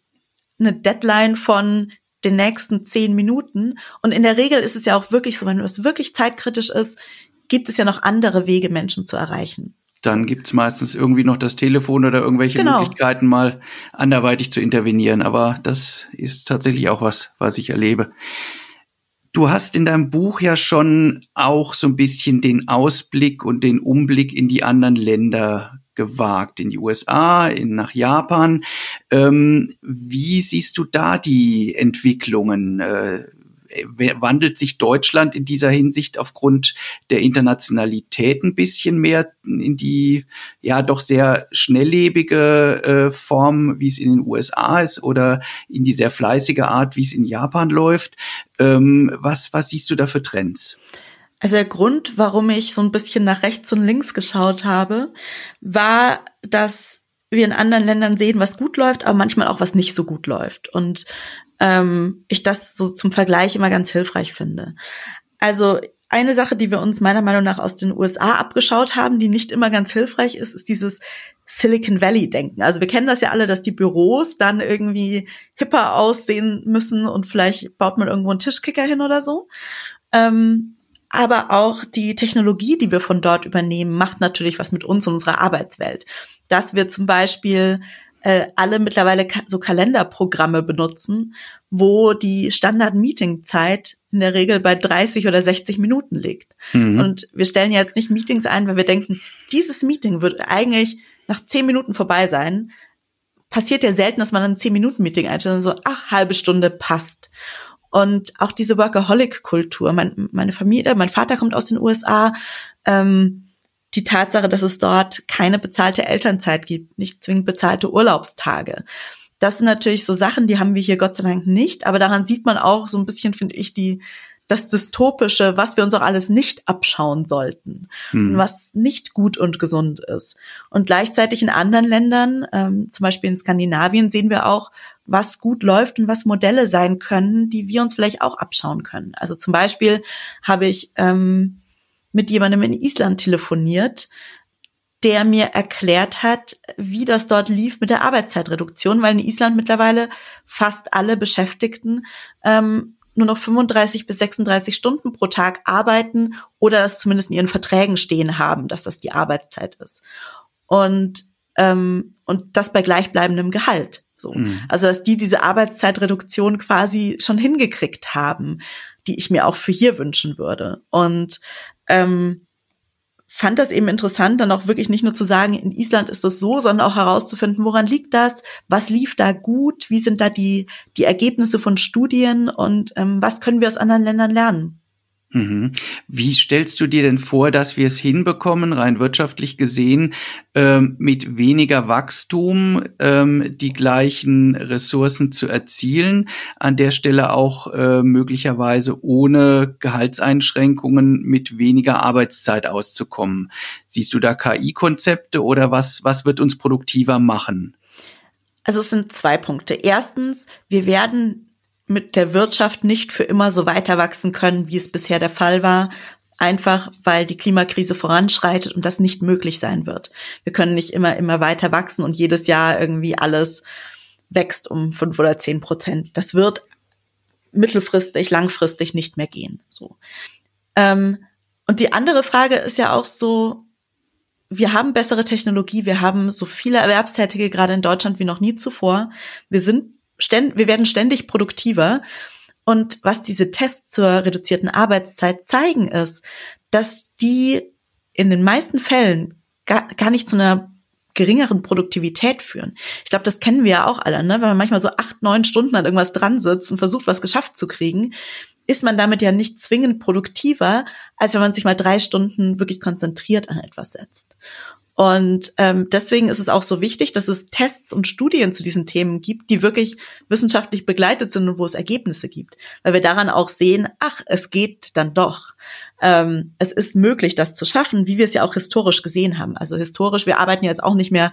eine Deadline von den nächsten zehn Minuten. Und in der Regel ist es ja auch wirklich so, wenn es wirklich zeitkritisch ist, gibt es ja noch andere Wege, Menschen zu erreichen. Dann gibt's meistens irgendwie noch das Telefon oder irgendwelche genau. Möglichkeiten, mal anderweitig zu intervenieren. Aber das ist tatsächlich auch was, was ich erlebe. Du hast in deinem Buch ja schon auch so ein bisschen den Ausblick und den Umblick in die anderen Länder gewagt, in die USA, in, nach Japan. Ähm, wie siehst du da die Entwicklungen? Äh, wandelt sich Deutschland in dieser Hinsicht aufgrund der Internationalität ein bisschen mehr in die ja doch sehr schnelllebige äh, Form, wie es in den USA ist, oder in die sehr fleißige Art, wie es in Japan läuft. Ähm, was, was siehst du da für Trends? Also der Grund, warum ich so ein bisschen nach rechts und links geschaut habe, war, dass wir in anderen Ländern sehen, was gut läuft, aber manchmal auch was nicht so gut läuft. Und ähm, ich das so zum Vergleich immer ganz hilfreich finde. Also eine Sache, die wir uns meiner Meinung nach aus den USA abgeschaut haben, die nicht immer ganz hilfreich ist, ist dieses Silicon Valley Denken. Also wir kennen das ja alle, dass die Büros dann irgendwie hipper aussehen müssen und vielleicht baut man irgendwo einen Tischkicker hin oder so. Ähm, aber auch die Technologie, die wir von dort übernehmen, macht natürlich was mit uns und unserer Arbeitswelt. Dass wir zum Beispiel äh, alle mittlerweile ka so Kalenderprogramme benutzen, wo die Standard-Meeting-Zeit in der Regel bei 30 oder 60 Minuten liegt. Mhm. Und wir stellen jetzt nicht Meetings ein, weil wir denken, dieses Meeting wird eigentlich nach 10 Minuten vorbei sein. Passiert ja selten, dass man ein 10-Minuten-Meeting einstellt und so, ach, halbe Stunde passt. Und auch diese Workaholic-Kultur. Mein, meine Familie, mein Vater kommt aus den USA. Ähm, die Tatsache, dass es dort keine bezahlte Elternzeit gibt, nicht zwingend bezahlte Urlaubstage. Das sind natürlich so Sachen, die haben wir hier Gott sei Dank nicht, aber daran sieht man auch so ein bisschen, finde ich, die, das Dystopische, was wir uns auch alles nicht abschauen sollten hm. und was nicht gut und gesund ist. Und gleichzeitig in anderen Ländern, ähm, zum Beispiel in Skandinavien, sehen wir auch, was gut läuft und was Modelle sein können, die wir uns vielleicht auch abschauen können. Also zum Beispiel habe ich ähm, mit jemandem in Island telefoniert, der mir erklärt hat, wie das dort lief mit der Arbeitszeitreduktion, weil in Island mittlerweile fast alle Beschäftigten ähm, nur noch 35 bis 36 Stunden pro Tag arbeiten oder das zumindest in ihren Verträgen stehen haben, dass das die Arbeitszeit ist. Und, ähm, und das bei gleichbleibendem Gehalt. So. Mhm. Also, dass die diese Arbeitszeitreduktion quasi schon hingekriegt haben, die ich mir auch für hier wünschen würde. Und ähm, fand das eben interessant, dann auch wirklich nicht nur zu sagen, in Island ist das so, sondern auch herauszufinden, woran liegt das, was lief da gut, wie sind da die, die Ergebnisse von Studien? Und ähm, was können wir aus anderen Ländern lernen. Mhm. Wie stellst du dir denn vor, dass wir es hinbekommen, rein wirtschaftlich gesehen, ähm, mit weniger Wachstum ähm, die gleichen Ressourcen zu erzielen, an der Stelle auch äh, möglicherweise ohne Gehaltseinschränkungen mit weniger Arbeitszeit auszukommen? Siehst du da KI-Konzepte oder was, was wird uns produktiver machen? Also es sind zwei Punkte. Erstens, wir werden mit der Wirtschaft nicht für immer so weiter wachsen können, wie es bisher der Fall war, einfach weil die Klimakrise voranschreitet und das nicht möglich sein wird. Wir können nicht immer, immer weiter wachsen und jedes Jahr irgendwie alles wächst um fünf oder zehn Prozent. Das wird mittelfristig, langfristig nicht mehr gehen. So. Ähm, und die andere Frage ist ja auch so, wir haben bessere Technologie, wir haben so viele Erwerbstätige gerade in Deutschland wie noch nie zuvor. Wir sind ständ, wir werden ständig produktiver. Und was diese Tests zur reduzierten Arbeitszeit zeigen, ist, dass die in den meisten Fällen gar, gar nicht zu einer geringeren Produktivität führen. Ich glaube, das kennen wir ja auch alle, ne? Wenn man manchmal so acht, neun Stunden an irgendwas dran sitzt und versucht, was geschafft zu kriegen, ist man damit ja nicht zwingend produktiver, als wenn man sich mal drei Stunden wirklich konzentriert an etwas setzt. Und ähm, deswegen ist es auch so wichtig, dass es Tests und Studien zu diesen Themen gibt, die wirklich wissenschaftlich begleitet sind und wo es Ergebnisse gibt. Weil wir daran auch sehen, ach, es geht dann doch. Ähm, es ist möglich, das zu schaffen, wie wir es ja auch historisch gesehen haben. Also historisch, wir arbeiten jetzt auch nicht mehr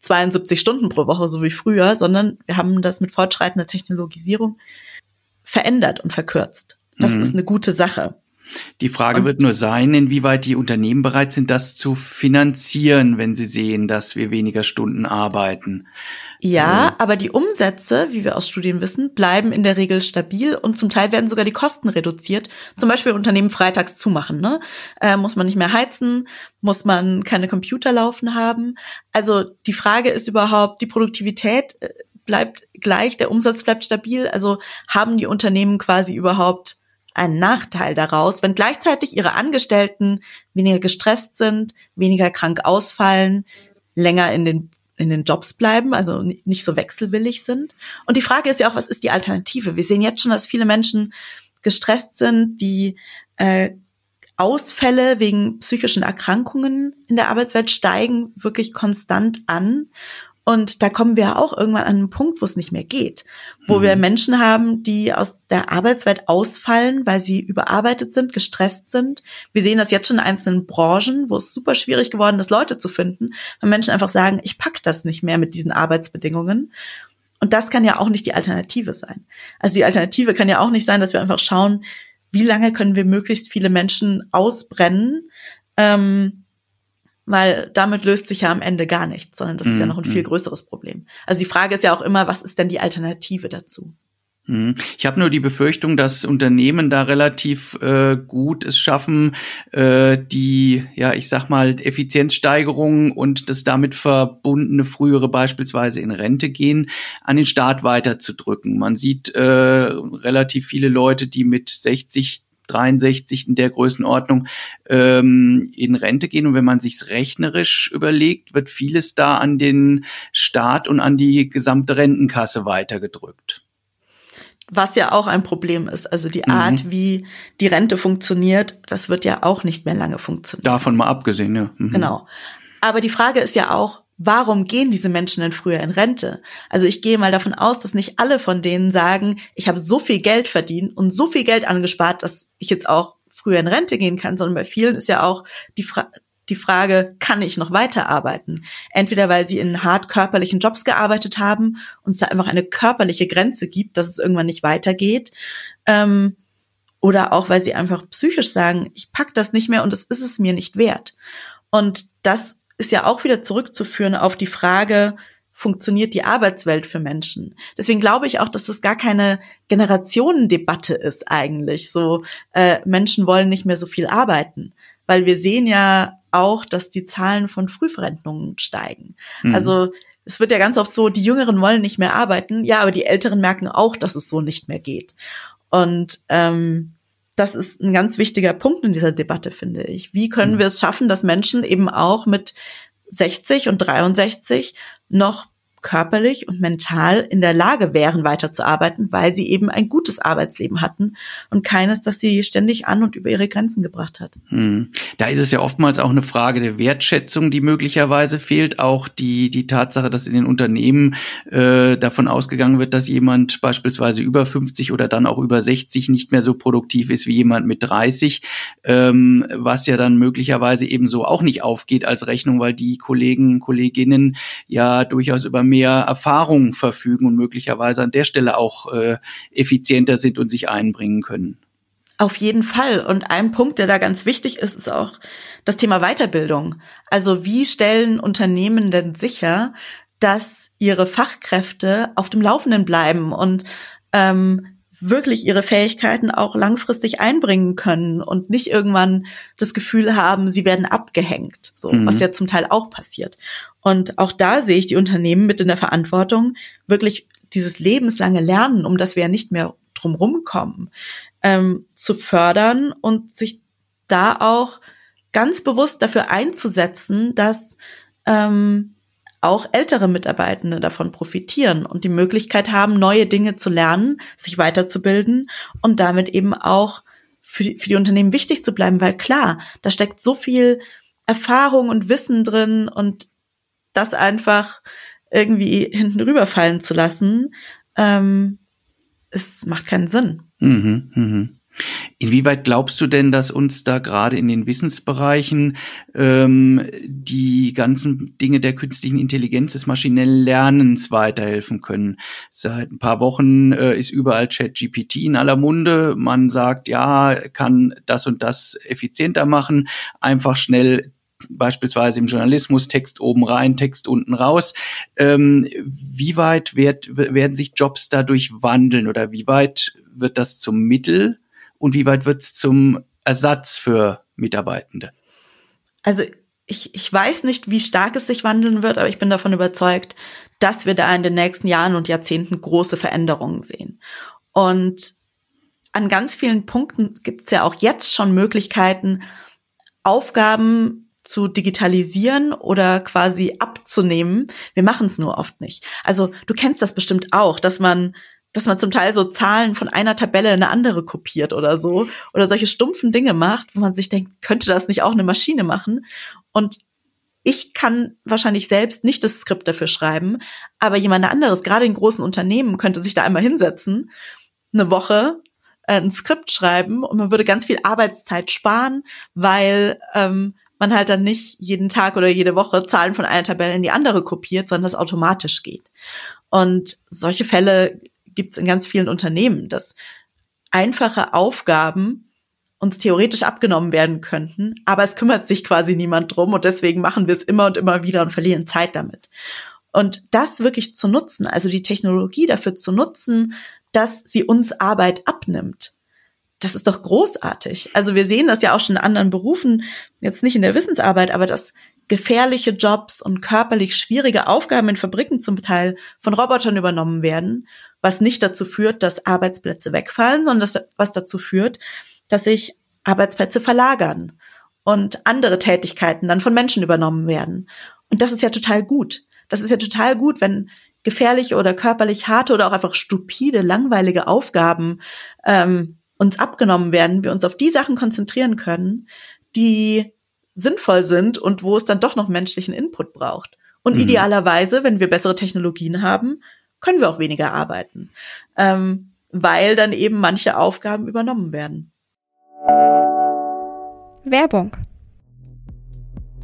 72 Stunden pro Woche, so wie früher, sondern wir haben das mit fortschreitender Technologisierung verändert und verkürzt. Das mhm. ist eine gute Sache. Die Frage und wird nur sein, inwieweit die Unternehmen bereit sind, das zu finanzieren, wenn sie sehen, dass wir weniger Stunden arbeiten. Ja, äh. aber die Umsätze, wie wir aus Studien wissen, bleiben in der Regel stabil und zum Teil werden sogar die Kosten reduziert. Zum Beispiel Unternehmen freitags zumachen. Ne? Äh, muss man nicht mehr heizen, muss man keine Computer laufen haben. Also die Frage ist überhaupt, die Produktivität äh, bleibt gleich, der Umsatz bleibt stabil. Also haben die Unternehmen quasi überhaupt einen Nachteil daraus, wenn gleichzeitig ihre Angestellten weniger gestresst sind, weniger krank ausfallen, länger in den in den Jobs bleiben, also nicht so wechselwillig sind. Und die Frage ist ja auch, was ist die Alternative? Wir sehen jetzt schon, dass viele Menschen gestresst sind, die äh, Ausfälle wegen psychischen Erkrankungen in der Arbeitswelt steigen wirklich konstant an. Und da kommen wir auch irgendwann an einen Punkt, wo es nicht mehr geht, wo mhm. wir Menschen haben, die aus der Arbeitswelt ausfallen, weil sie überarbeitet sind, gestresst sind. Wir sehen das jetzt schon in einzelnen Branchen, wo es super schwierig geworden ist, Leute zu finden, weil Menschen einfach sagen, ich pack das nicht mehr mit diesen Arbeitsbedingungen. Und das kann ja auch nicht die Alternative sein. Also die Alternative kann ja auch nicht sein, dass wir einfach schauen, wie lange können wir möglichst viele Menschen ausbrennen, ähm, weil damit löst sich ja am Ende gar nichts, sondern das ist ja mhm, noch ein viel mhm. größeres Problem. Also die Frage ist ja auch immer, was ist denn die Alternative dazu? Mhm. Ich habe nur die Befürchtung, dass Unternehmen da relativ äh, gut es schaffen, äh, die, ja, ich sag mal, Effizienzsteigerung und das damit verbundene frühere beispielsweise in Rente gehen, an den Staat weiterzudrücken. Man sieht äh, relativ viele Leute, die mit 60 63 in der Größenordnung ähm, in Rente gehen. Und wenn man sich's rechnerisch überlegt, wird vieles da an den Staat und an die gesamte Rentenkasse weitergedrückt. Was ja auch ein Problem ist. Also die Art, mhm. wie die Rente funktioniert, das wird ja auch nicht mehr lange funktionieren. Davon mal abgesehen, ja. Mhm. Genau. Aber die Frage ist ja auch, warum gehen diese Menschen denn früher in Rente? Also ich gehe mal davon aus, dass nicht alle von denen sagen, ich habe so viel Geld verdient und so viel Geld angespart, dass ich jetzt auch früher in Rente gehen kann, sondern bei vielen ist ja auch die, Fra die Frage, kann ich noch weiterarbeiten? Entweder weil sie in hart körperlichen Jobs gearbeitet haben und es da einfach eine körperliche Grenze gibt, dass es irgendwann nicht weitergeht. Ähm, oder auch, weil sie einfach psychisch sagen, ich pack das nicht mehr und es ist es mir nicht wert. Und das ist ja auch wieder zurückzuführen auf die Frage, funktioniert die Arbeitswelt für Menschen. Deswegen glaube ich auch, dass das gar keine Generationendebatte ist eigentlich. So äh, Menschen wollen nicht mehr so viel arbeiten, weil wir sehen ja auch, dass die Zahlen von Frühverrentungen steigen. Mhm. Also es wird ja ganz oft so, die Jüngeren wollen nicht mehr arbeiten, ja, aber die Älteren merken auch, dass es so nicht mehr geht. Und ähm, das ist ein ganz wichtiger Punkt in dieser Debatte, finde ich. Wie können mhm. wir es schaffen, dass Menschen eben auch mit 60 und 63 noch körperlich und mental in der Lage wären, weiterzuarbeiten, weil sie eben ein gutes Arbeitsleben hatten und keines, das sie ständig an und über ihre Grenzen gebracht hat. Hm. Da ist es ja oftmals auch eine Frage der Wertschätzung, die möglicherweise fehlt. Auch die, die Tatsache, dass in den Unternehmen äh, davon ausgegangen wird, dass jemand beispielsweise über 50 oder dann auch über 60 nicht mehr so produktiv ist wie jemand mit 30, ähm, was ja dann möglicherweise eben so auch nicht aufgeht als Rechnung, weil die Kollegen, Kolleginnen ja durchaus über mehr Erfahrung verfügen und möglicherweise an der Stelle auch äh, effizienter sind und sich einbringen können. Auf jeden Fall. Und ein Punkt, der da ganz wichtig ist, ist auch das Thema Weiterbildung. Also wie stellen Unternehmen denn sicher, dass ihre Fachkräfte auf dem Laufenden bleiben und ähm, wirklich ihre Fähigkeiten auch langfristig einbringen können und nicht irgendwann das Gefühl haben, sie werden abgehängt, so mhm. was ja zum Teil auch passiert. Und auch da sehe ich die Unternehmen mit in der Verantwortung, wirklich dieses lebenslange Lernen, um das wir ja nicht mehr drumherum kommen, ähm, zu fördern und sich da auch ganz bewusst dafür einzusetzen, dass ähm, auch ältere Mitarbeitende davon profitieren und die Möglichkeit haben, neue Dinge zu lernen, sich weiterzubilden und damit eben auch für die, für die Unternehmen wichtig zu bleiben, weil klar, da steckt so viel Erfahrung und Wissen drin und das einfach irgendwie hinten rüberfallen zu lassen, ähm, es macht keinen Sinn. Mhm, mhm. Inwieweit glaubst du denn, dass uns da gerade in den Wissensbereichen ähm, die ganzen Dinge der künstlichen Intelligenz des maschinellen Lernens weiterhelfen können? Seit ein paar Wochen äh, ist überall ChatGPT in aller Munde. Man sagt, ja, kann das und das effizienter machen, einfach schnell beispielsweise im Journalismus Text oben rein, Text unten raus. Ähm, wie weit wird, werden sich Jobs dadurch wandeln oder wie weit wird das zum Mittel und wie weit wird es zum Ersatz für Mitarbeitende? Also ich, ich weiß nicht, wie stark es sich wandeln wird, aber ich bin davon überzeugt, dass wir da in den nächsten Jahren und Jahrzehnten große Veränderungen sehen. Und an ganz vielen Punkten gibt es ja auch jetzt schon Möglichkeiten, Aufgaben zu digitalisieren oder quasi abzunehmen. Wir machen es nur oft nicht. Also du kennst das bestimmt auch, dass man dass man zum Teil so Zahlen von einer Tabelle in eine andere kopiert oder so oder solche stumpfen Dinge macht, wo man sich denkt, könnte das nicht auch eine Maschine machen? Und ich kann wahrscheinlich selbst nicht das Skript dafür schreiben, aber jemand anderes, gerade in großen Unternehmen, könnte sich da einmal hinsetzen, eine Woche äh, ein Skript schreiben und man würde ganz viel Arbeitszeit sparen, weil ähm, man halt dann nicht jeden Tag oder jede Woche Zahlen von einer Tabelle in die andere kopiert, sondern das automatisch geht. Und solche Fälle gibt es in ganz vielen Unternehmen, dass einfache Aufgaben uns theoretisch abgenommen werden könnten, aber es kümmert sich quasi niemand drum und deswegen machen wir es immer und immer wieder und verlieren Zeit damit. Und das wirklich zu nutzen, also die Technologie dafür zu nutzen, dass sie uns Arbeit abnimmt, das ist doch großartig. Also wir sehen das ja auch schon in anderen Berufen, jetzt nicht in der Wissensarbeit, aber dass gefährliche Jobs und körperlich schwierige Aufgaben in Fabriken zum Teil von Robotern übernommen werden was nicht dazu führt, dass Arbeitsplätze wegfallen, sondern das, was dazu führt, dass sich Arbeitsplätze verlagern und andere Tätigkeiten dann von Menschen übernommen werden. Und das ist ja total gut. Das ist ja total gut, wenn gefährliche oder körperlich harte oder auch einfach stupide, langweilige Aufgaben ähm, uns abgenommen werden, wir uns auf die Sachen konzentrieren können, die sinnvoll sind und wo es dann doch noch menschlichen Input braucht. Und mhm. idealerweise, wenn wir bessere Technologien haben, können wir auch weniger arbeiten, ähm, weil dann eben manche Aufgaben übernommen werden. Werbung.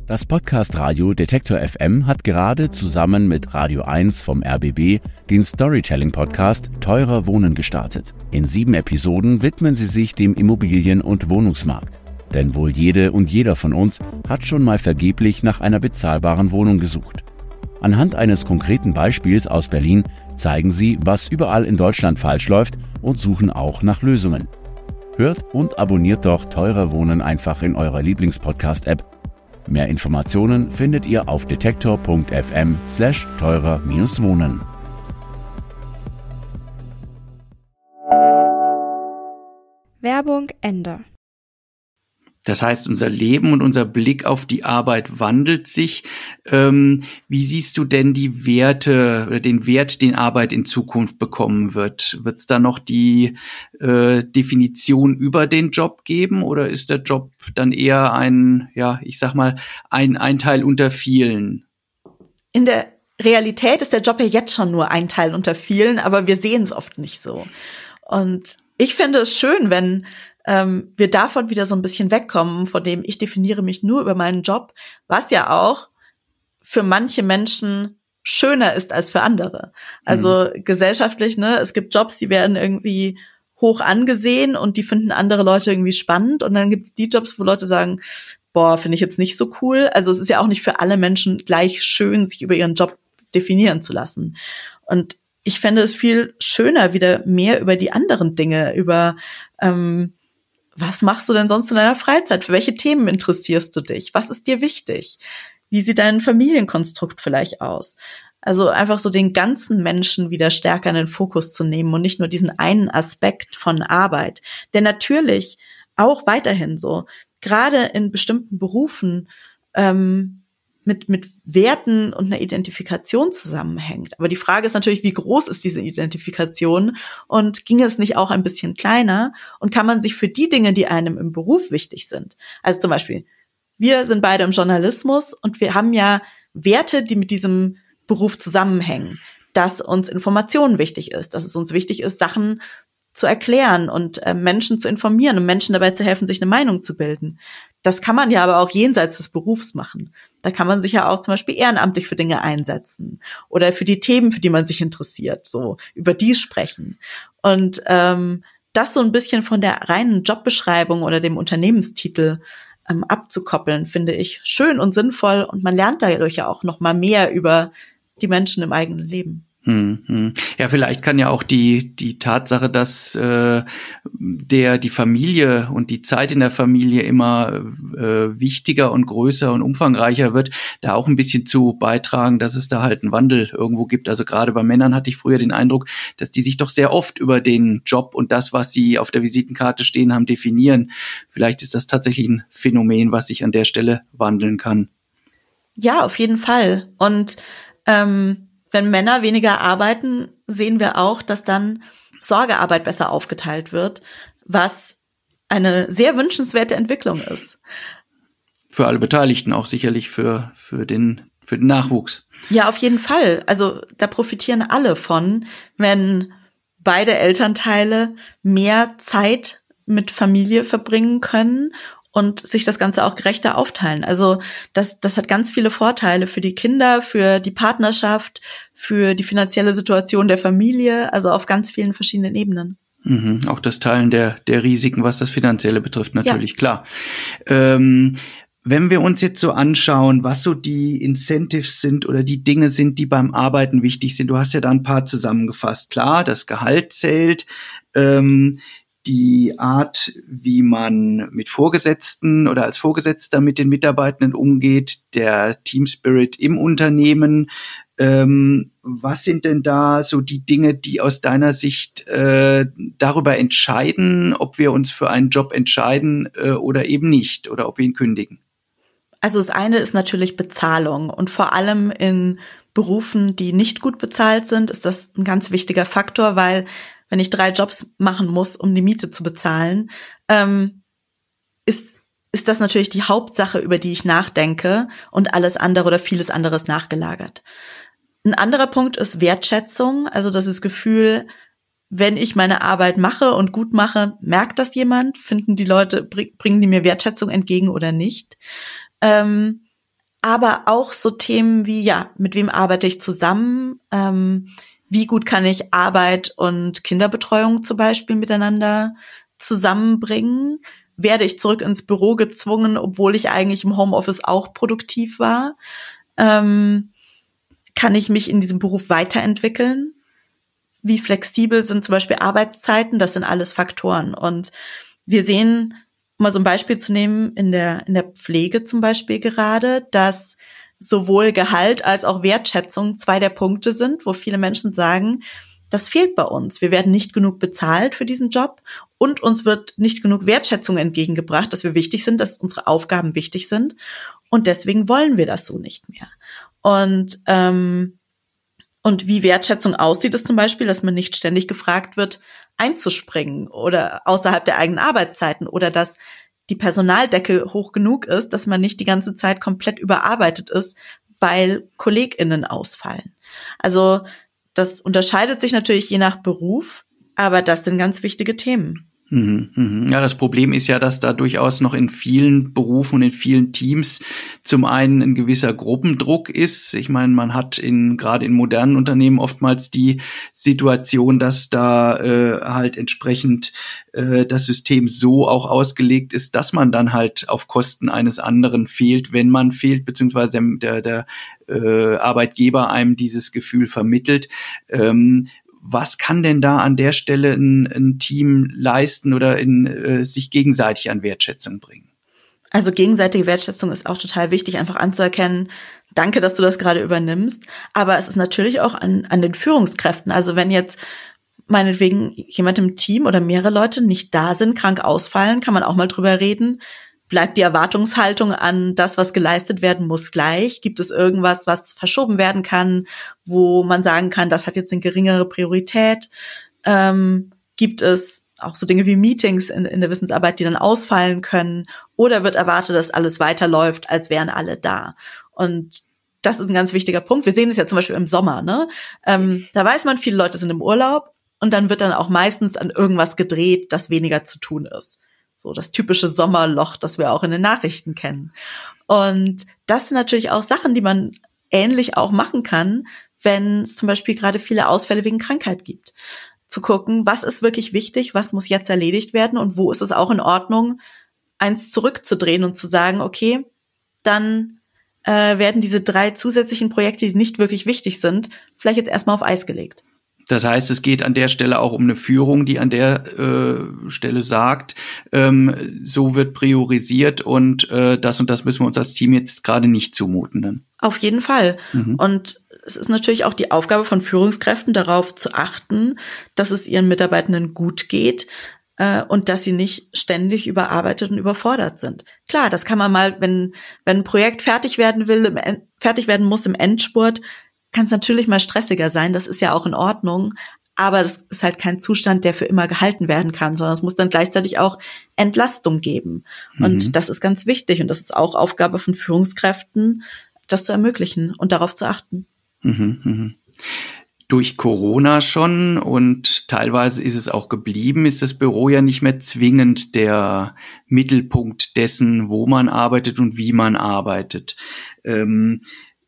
Das Podcast Radio Detektor FM hat gerade zusammen mit Radio 1 vom RBB den Storytelling Podcast Teurer Wohnen gestartet. In sieben Episoden widmen sie sich dem Immobilien- und Wohnungsmarkt. Denn wohl jede und jeder von uns hat schon mal vergeblich nach einer bezahlbaren Wohnung gesucht. Anhand eines konkreten Beispiels aus Berlin zeigen sie, was überall in Deutschland falsch läuft und suchen auch nach Lösungen. Hört und abonniert doch Teurer Wohnen einfach in eurer Lieblingspodcast-App. Mehr Informationen findet ihr auf detektor.fm slash teurer-wohnen. Werbung Ende. Das heißt, unser Leben und unser Blick auf die Arbeit wandelt sich. Ähm, wie siehst du denn die Werte oder den Wert, den Arbeit in Zukunft bekommen wird? Wird es da noch die äh, Definition über den Job geben oder ist der Job dann eher ein, ja, ich sag mal, ein, ein Teil unter vielen? In der Realität ist der Job ja jetzt schon nur ein Teil unter vielen, aber wir sehen es oft nicht so. Und ich finde es schön, wenn ähm, wir davon wieder so ein bisschen wegkommen, von dem ich definiere mich nur über meinen Job, was ja auch für manche Menschen schöner ist als für andere. Also mhm. gesellschaftlich, ne, es gibt Jobs, die werden irgendwie hoch angesehen und die finden andere Leute irgendwie spannend und dann gibt es die Jobs, wo Leute sagen, boah, finde ich jetzt nicht so cool. Also es ist ja auch nicht für alle Menschen gleich schön, sich über ihren Job definieren zu lassen. Und ich fände es viel schöner, wieder mehr über die anderen Dinge, über ähm, was machst du denn sonst in deiner Freizeit? Für welche Themen interessierst du dich? Was ist dir wichtig? Wie sieht dein Familienkonstrukt vielleicht aus? Also einfach so den ganzen Menschen wieder stärker in den Fokus zu nehmen und nicht nur diesen einen Aspekt von Arbeit. Der natürlich auch weiterhin so, gerade in bestimmten Berufen, ähm, mit, mit Werten und einer Identifikation zusammenhängt. Aber die Frage ist natürlich, wie groß ist diese Identifikation und ging es nicht auch ein bisschen kleiner und kann man sich für die Dinge, die einem im Beruf wichtig sind, also zum Beispiel, wir sind beide im Journalismus und wir haben ja Werte, die mit diesem Beruf zusammenhängen, dass uns Informationen wichtig ist, dass es uns wichtig ist, Sachen zu erklären und äh, Menschen zu informieren und Menschen dabei zu helfen, sich eine Meinung zu bilden. Das kann man ja aber auch jenseits des Berufs machen. Da kann man sich ja auch zum Beispiel ehrenamtlich für Dinge einsetzen oder für die Themen, für die man sich interessiert, so über die sprechen. Und ähm, das so ein bisschen von der reinen Jobbeschreibung oder dem Unternehmenstitel ähm, abzukoppeln, finde ich schön und sinnvoll und man lernt dadurch ja auch noch mal mehr über die Menschen im eigenen Leben. Hm, hm. Ja, vielleicht kann ja auch die die Tatsache, dass äh, der die Familie und die Zeit in der Familie immer äh, wichtiger und größer und umfangreicher wird, da auch ein bisschen zu beitragen, dass es da halt einen Wandel irgendwo gibt. Also gerade bei Männern hatte ich früher den Eindruck, dass die sich doch sehr oft über den Job und das, was sie auf der Visitenkarte stehen haben, definieren. Vielleicht ist das tatsächlich ein Phänomen, was sich an der Stelle wandeln kann. Ja, auf jeden Fall. Und ähm wenn Männer weniger arbeiten, sehen wir auch, dass dann Sorgearbeit besser aufgeteilt wird, was eine sehr wünschenswerte Entwicklung ist. Für alle Beteiligten, auch sicherlich für, für den, für den Nachwuchs. Ja, auf jeden Fall. Also da profitieren alle von, wenn beide Elternteile mehr Zeit mit Familie verbringen können und sich das Ganze auch gerechter aufteilen. Also das, das hat ganz viele Vorteile für die Kinder, für die Partnerschaft, für die finanzielle Situation der Familie, also auf ganz vielen verschiedenen Ebenen. Mhm, auch das Teilen der, der Risiken, was das Finanzielle betrifft, natürlich, ja. klar. Ähm, wenn wir uns jetzt so anschauen, was so die Incentives sind oder die Dinge sind, die beim Arbeiten wichtig sind, du hast ja da ein paar zusammengefasst. Klar, das Gehalt zählt. Ähm, die Art, wie man mit Vorgesetzten oder als Vorgesetzter mit den Mitarbeitenden umgeht, der Team Spirit im Unternehmen. Ähm, was sind denn da so die Dinge, die aus deiner Sicht äh, darüber entscheiden, ob wir uns für einen Job entscheiden äh, oder eben nicht oder ob wir ihn kündigen? Also das eine ist natürlich Bezahlung und vor allem in Berufen, die nicht gut bezahlt sind, ist das ein ganz wichtiger Faktor, weil wenn ich drei Jobs machen muss, um die Miete zu bezahlen, ähm, ist, ist das natürlich die Hauptsache, über die ich nachdenke und alles andere oder vieles anderes nachgelagert. Ein anderer Punkt ist Wertschätzung, also das ist Gefühl, wenn ich meine Arbeit mache und gut mache, merkt das jemand? Finden die Leute, bringen die mir Wertschätzung entgegen oder nicht? Ähm, aber auch so Themen wie, ja, mit wem arbeite ich zusammen? Ähm, wie gut kann ich Arbeit und Kinderbetreuung zum Beispiel miteinander zusammenbringen? Werde ich zurück ins Büro gezwungen, obwohl ich eigentlich im Homeoffice auch produktiv war? Ähm, kann ich mich in diesem Beruf weiterentwickeln? Wie flexibel sind zum Beispiel Arbeitszeiten? Das sind alles Faktoren. Und wir sehen, um mal so ein Beispiel zu nehmen, in der, in der Pflege zum Beispiel gerade, dass sowohl Gehalt als auch Wertschätzung zwei der Punkte sind, wo viele Menschen sagen, das fehlt bei uns. Wir werden nicht genug bezahlt für diesen Job und uns wird nicht genug Wertschätzung entgegengebracht, dass wir wichtig sind, dass unsere Aufgaben wichtig sind. Und deswegen wollen wir das so nicht mehr. Und, ähm, und wie Wertschätzung aussieht, ist zum Beispiel, dass man nicht ständig gefragt wird, einzuspringen oder außerhalb der eigenen Arbeitszeiten oder dass die Personaldecke hoch genug ist, dass man nicht die ganze Zeit komplett überarbeitet ist, weil KollegInnen ausfallen. Also das unterscheidet sich natürlich je nach Beruf, aber das sind ganz wichtige Themen. Mhm, mhm. Ja, das Problem ist ja, dass da durchaus noch in vielen Berufen und in vielen Teams zum einen ein gewisser Gruppendruck ist. Ich meine, man hat in gerade in modernen Unternehmen oftmals die Situation, dass da äh, halt entsprechend äh, das System so auch ausgelegt ist, dass man dann halt auf Kosten eines anderen fehlt, wenn man fehlt, beziehungsweise der, der äh, Arbeitgeber einem dieses Gefühl vermittelt. Ähm, was kann denn da an der Stelle ein, ein Team leisten oder in, äh, sich gegenseitig an Wertschätzung bringen? Also gegenseitige Wertschätzung ist auch total wichtig, einfach anzuerkennen, danke, dass du das gerade übernimmst. Aber es ist natürlich auch an, an den Führungskräften. Also wenn jetzt meinetwegen jemand im Team oder mehrere Leute nicht da sind, krank ausfallen, kann man auch mal drüber reden bleibt die Erwartungshaltung an das, was geleistet werden muss, gleich? Gibt es irgendwas, was verschoben werden kann, wo man sagen kann, das hat jetzt eine geringere Priorität? Ähm, gibt es auch so Dinge wie Meetings in, in der Wissensarbeit, die dann ausfallen können? Oder wird erwartet, dass alles weiterläuft, als wären alle da? Und das ist ein ganz wichtiger Punkt. Wir sehen es ja zum Beispiel im Sommer. Ne? Ähm, da weiß man, viele Leute sind im Urlaub und dann wird dann auch meistens an irgendwas gedreht, das weniger zu tun ist. So das typische Sommerloch, das wir auch in den Nachrichten kennen. Und das sind natürlich auch Sachen, die man ähnlich auch machen kann, wenn es zum Beispiel gerade viele Ausfälle wegen Krankheit gibt. Zu gucken, was ist wirklich wichtig, was muss jetzt erledigt werden und wo ist es auch in Ordnung, eins zurückzudrehen und zu sagen, okay, dann äh, werden diese drei zusätzlichen Projekte, die nicht wirklich wichtig sind, vielleicht jetzt erstmal auf Eis gelegt. Das heißt, es geht an der Stelle auch um eine Führung, die an der äh, Stelle sagt, ähm, so wird priorisiert und äh, das und das müssen wir uns als Team jetzt gerade nicht zumuten. Dann. Auf jeden Fall. Mhm. Und es ist natürlich auch die Aufgabe von Führungskräften, darauf zu achten, dass es ihren Mitarbeitenden gut geht äh, und dass sie nicht ständig überarbeitet und überfordert sind. Klar, das kann man mal, wenn, wenn ein Projekt fertig werden will, im, fertig werden muss im Endspurt, kann es natürlich mal stressiger sein, das ist ja auch in Ordnung, aber das ist halt kein Zustand, der für immer gehalten werden kann, sondern es muss dann gleichzeitig auch Entlastung geben. Mhm. Und das ist ganz wichtig und das ist auch Aufgabe von Führungskräften, das zu ermöglichen und darauf zu achten. Mhm, mh. Durch Corona schon und teilweise ist es auch geblieben, ist das Büro ja nicht mehr zwingend der Mittelpunkt dessen, wo man arbeitet und wie man arbeitet. Ähm,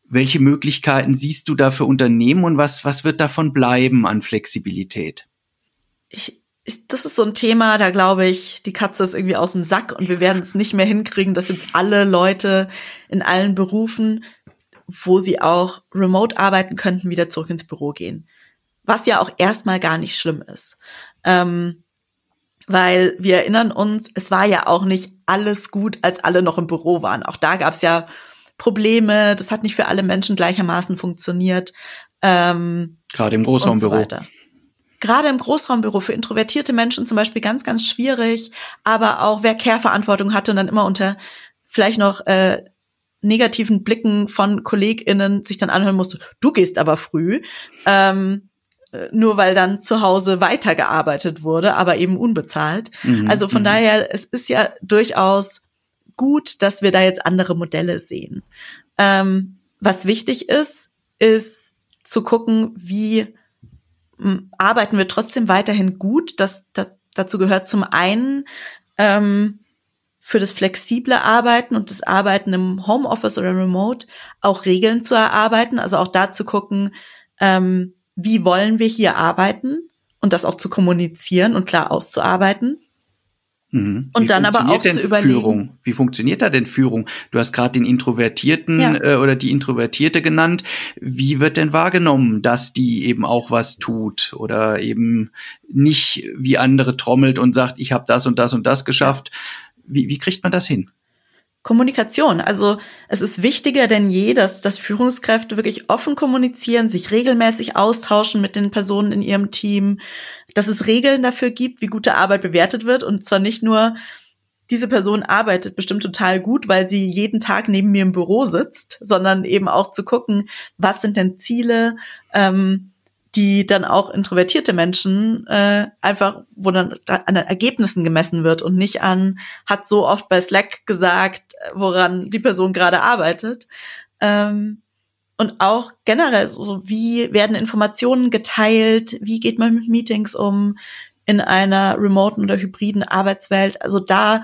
welche Möglichkeiten siehst du da für Unternehmen und was, was wird davon bleiben an Flexibilität? Ich, ich, das ist so ein Thema, da glaube ich, die Katze ist irgendwie aus dem Sack und wir werden es nicht mehr hinkriegen, dass jetzt alle Leute in allen Berufen, wo sie auch remote arbeiten könnten, wieder zurück ins Büro gehen. Was ja auch erstmal gar nicht schlimm ist. Ähm, weil wir erinnern uns, es war ja auch nicht alles gut, als alle noch im Büro waren. Auch da gab es ja Probleme, das hat nicht für alle Menschen gleichermaßen funktioniert. Ähm, Gerade im Großraumbüro. So Gerade im Großraumbüro für introvertierte Menschen zum Beispiel ganz, ganz schwierig, aber auch wer Care-Verantwortung hatte und dann immer unter vielleicht noch äh, negativen Blicken von KollegInnen sich dann anhören musste, du gehst aber früh, ähm, äh, nur weil dann zu Hause weitergearbeitet wurde, aber eben unbezahlt. Mhm, also von mhm. daher, es ist ja durchaus gut, dass wir da jetzt andere Modelle sehen. Ähm, was wichtig ist, ist zu gucken, wie hm, arbeiten wir trotzdem weiterhin gut. Das, das dazu gehört zum einen ähm, für das flexible Arbeiten und das Arbeiten im Homeoffice oder Remote auch Regeln zu erarbeiten. Also auch da zu gucken, ähm, wie wollen wir hier arbeiten und das auch zu kommunizieren und klar auszuarbeiten. Mhm. Und dann aber auch zu überlegen. Führung? Wie funktioniert da denn Führung? Du hast gerade den Introvertierten ja. äh, oder die Introvertierte genannt. Wie wird denn wahrgenommen, dass die eben auch was tut oder eben nicht wie andere trommelt und sagt, ich habe das und das und das geschafft? Wie, wie kriegt man das hin? Kommunikation. Also es ist wichtiger denn je, dass, dass Führungskräfte wirklich offen kommunizieren, sich regelmäßig austauschen mit den Personen in ihrem Team, dass es Regeln dafür gibt, wie gute Arbeit bewertet wird und zwar nicht nur diese Person arbeitet bestimmt total gut, weil sie jeden Tag neben mir im Büro sitzt, sondern eben auch zu gucken, was sind denn Ziele, ähm, die dann auch introvertierte Menschen äh, einfach, wo dann an Ergebnissen gemessen wird und nicht an, hat so oft bei Slack gesagt, woran die Person gerade arbeitet. Ähm, und auch generell, so wie werden Informationen geteilt, wie geht man mit Meetings um in einer remoten oder hybriden Arbeitswelt. Also da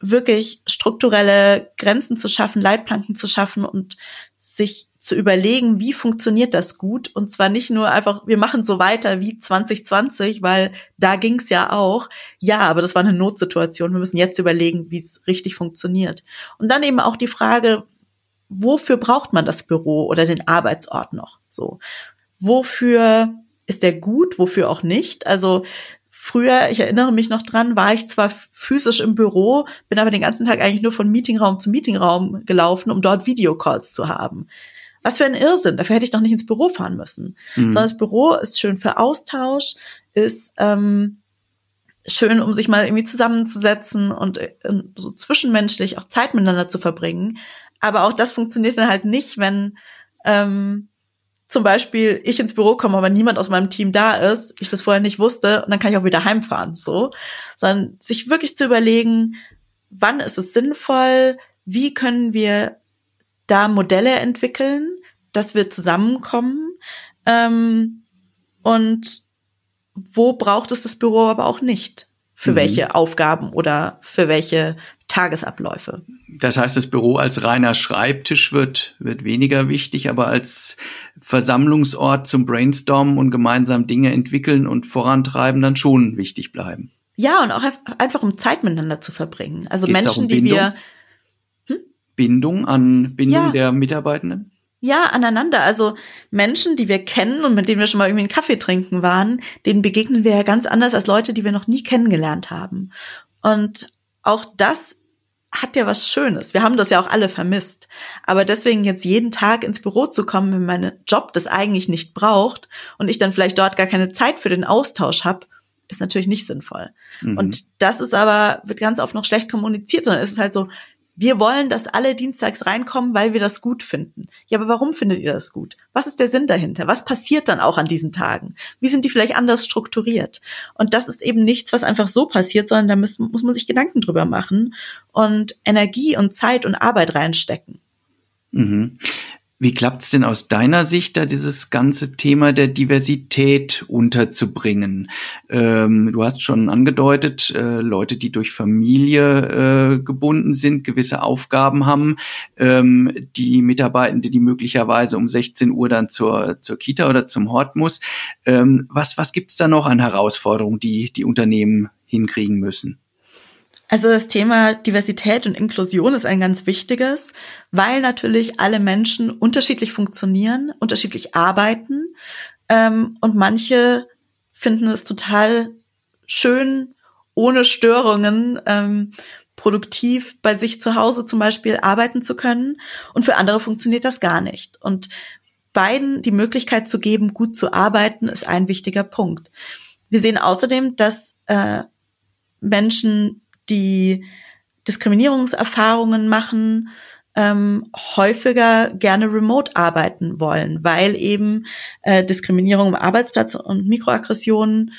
wirklich strukturelle Grenzen zu schaffen, Leitplanken zu schaffen und sich zu überlegen, wie funktioniert das gut und zwar nicht nur einfach, wir machen so weiter wie 2020, weil da ging's ja auch. Ja, aber das war eine Notsituation. Wir müssen jetzt überlegen, wie es richtig funktioniert. Und dann eben auch die Frage, wofür braucht man das Büro oder den Arbeitsort noch? So, wofür ist der gut, wofür auch nicht? Also Früher, ich erinnere mich noch dran, war ich zwar physisch im Büro, bin aber den ganzen Tag eigentlich nur von Meetingraum zu Meetingraum gelaufen, um dort Videocalls zu haben. Was für ein Irrsinn. Dafür hätte ich doch nicht ins Büro fahren müssen. Mhm. Sondern das Büro ist schön für Austausch, ist ähm, schön, um sich mal irgendwie zusammenzusetzen und äh, so zwischenmenschlich auch Zeit miteinander zu verbringen. Aber auch das funktioniert dann halt nicht, wenn ähm, zum Beispiel ich ins Büro komme, aber niemand aus meinem Team da ist, ich das vorher nicht wusste und dann kann ich auch wieder heimfahren, so. Sondern sich wirklich zu überlegen, wann ist es sinnvoll, wie können wir da Modelle entwickeln, dass wir zusammenkommen ähm, und wo braucht es das Büro aber auch nicht? Für mhm. welche Aufgaben oder für welche Tagesabläufe? Das heißt, das Büro als reiner Schreibtisch wird, wird weniger wichtig, aber als Versammlungsort zum Brainstormen und gemeinsam Dinge entwickeln und vorantreiben dann schon wichtig bleiben. Ja, und auch einfach um Zeit miteinander zu verbringen. Also Geht's Menschen, um die wir. Bindung an Bindung ja. der Mitarbeitenden? Ja, aneinander. Also Menschen, die wir kennen und mit denen wir schon mal irgendwie einen Kaffee trinken waren, denen begegnen wir ja ganz anders als Leute, die wir noch nie kennengelernt haben. Und auch das hat ja was Schönes. Wir haben das ja auch alle vermisst. Aber deswegen jetzt jeden Tag ins Büro zu kommen, wenn mein Job das eigentlich nicht braucht und ich dann vielleicht dort gar keine Zeit für den Austausch habe, ist natürlich nicht sinnvoll. Mhm. Und das ist aber, wird ganz oft noch schlecht kommuniziert, sondern es ist halt so, wir wollen, dass alle dienstags reinkommen, weil wir das gut finden. Ja, aber warum findet ihr das gut? Was ist der Sinn dahinter? Was passiert dann auch an diesen Tagen? Wie sind die vielleicht anders strukturiert? Und das ist eben nichts, was einfach so passiert, sondern da muss, muss man sich Gedanken drüber machen und Energie und Zeit und Arbeit reinstecken. Mhm. Wie klappt es denn aus deiner Sicht, da dieses ganze Thema der Diversität unterzubringen? Ähm, du hast schon angedeutet, äh, Leute, die durch Familie äh, gebunden sind, gewisse Aufgaben haben, ähm, die Mitarbeitende, die möglicherweise um 16 Uhr dann zur, zur Kita oder zum Hort muss. Ähm, was was gibt's da noch an Herausforderungen, die die Unternehmen hinkriegen müssen? Also das Thema Diversität und Inklusion ist ein ganz wichtiges, weil natürlich alle Menschen unterschiedlich funktionieren, unterschiedlich arbeiten ähm, und manche finden es total schön, ohne Störungen ähm, produktiv bei sich zu Hause zum Beispiel arbeiten zu können und für andere funktioniert das gar nicht. Und beiden die Möglichkeit zu geben, gut zu arbeiten, ist ein wichtiger Punkt. Wir sehen außerdem, dass äh, Menschen die Diskriminierungserfahrungen machen, ähm, häufiger gerne remote arbeiten wollen, weil eben äh, Diskriminierung im Arbeitsplatz und Mikroaggressionen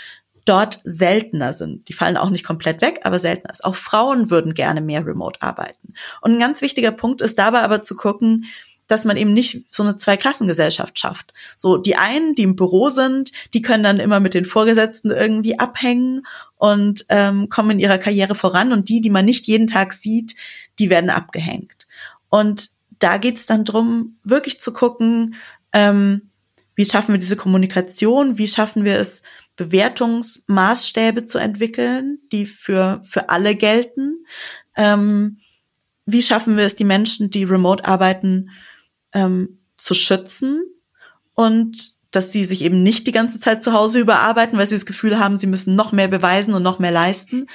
dort seltener sind. Die fallen auch nicht komplett weg, aber seltener ist. Auch Frauen würden gerne mehr remote arbeiten. Und ein ganz wichtiger Punkt ist dabei aber zu gucken, dass man eben nicht so eine Zweiklassengesellschaft schafft. So, die einen, die im Büro sind, die können dann immer mit den Vorgesetzten irgendwie abhängen und ähm, kommen in ihrer Karriere voran und die, die man nicht jeden Tag sieht, die werden abgehängt. Und da geht's dann drum, wirklich zu gucken, ähm, wie schaffen wir diese Kommunikation, wie schaffen wir es, Bewertungsmaßstäbe zu entwickeln, die für, für alle gelten. Ähm, wie schaffen wir es, die Menschen, die remote arbeiten, ähm, zu schützen und dass sie sich eben nicht die ganze Zeit zu Hause überarbeiten, weil sie das Gefühl haben, sie müssen noch mehr beweisen und noch mehr leisten.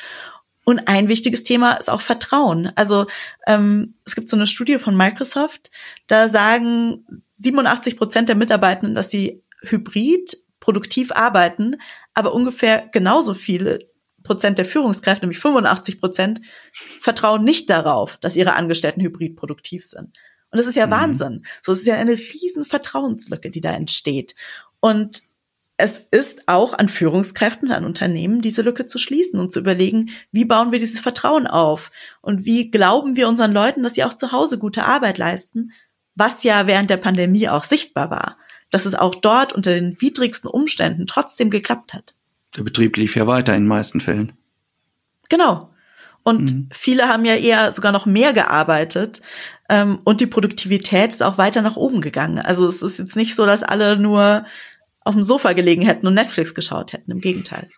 Und ein wichtiges Thema ist auch Vertrauen. Also ähm, es gibt so eine Studie von Microsoft, da sagen 87 Prozent der Mitarbeitenden, dass sie hybrid produktiv arbeiten, aber ungefähr genauso viele Prozent der Führungskräfte, nämlich 85 Prozent, vertrauen nicht darauf, dass ihre Angestellten hybrid produktiv sind. Und das ist ja mhm. Wahnsinn. So, es ist ja eine riesen Vertrauenslücke, die da entsteht. Und es ist auch an Führungskräften, an Unternehmen, diese Lücke zu schließen und zu überlegen, wie bauen wir dieses Vertrauen auf? Und wie glauben wir unseren Leuten, dass sie auch zu Hause gute Arbeit leisten? Was ja während der Pandemie auch sichtbar war. Dass es auch dort unter den widrigsten Umständen trotzdem geklappt hat. Der Betrieb lief ja weiter in den meisten Fällen. Genau. Und mhm. viele haben ja eher sogar noch mehr gearbeitet. Ähm, und die Produktivität ist auch weiter nach oben gegangen. Also es ist jetzt nicht so, dass alle nur auf dem Sofa gelegen hätten und Netflix geschaut hätten. Im Gegenteil.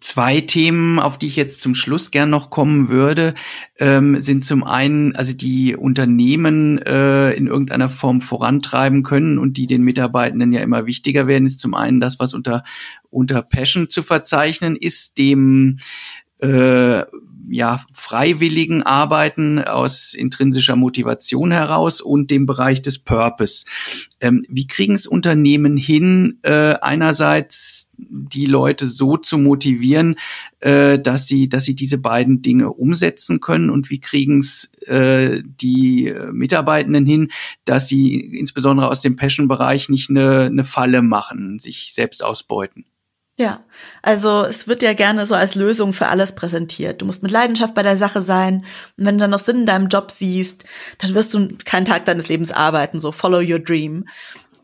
Zwei Themen, auf die ich jetzt zum Schluss gern noch kommen würde, ähm, sind zum einen, also die Unternehmen äh, in irgendeiner Form vorantreiben können und die den Mitarbeitenden ja immer wichtiger werden, ist zum einen das, was unter unter Passion zu verzeichnen ist, dem äh, ja, freiwilligen Arbeiten aus intrinsischer Motivation heraus und dem Bereich des Purpose. Ähm, wie kriegen es Unternehmen hin, äh, einerseits die Leute so zu motivieren, äh, dass sie, dass sie diese beiden Dinge umsetzen können und wie kriegen es äh, die Mitarbeitenden hin, dass sie insbesondere aus dem Passion-Bereich nicht eine, eine Falle machen, sich selbst ausbeuten? Ja, also es wird ja gerne so als Lösung für alles präsentiert. Du musst mit Leidenschaft bei der Sache sein. Und wenn du dann noch Sinn in deinem Job siehst, dann wirst du keinen Tag deines Lebens arbeiten. So follow your dream.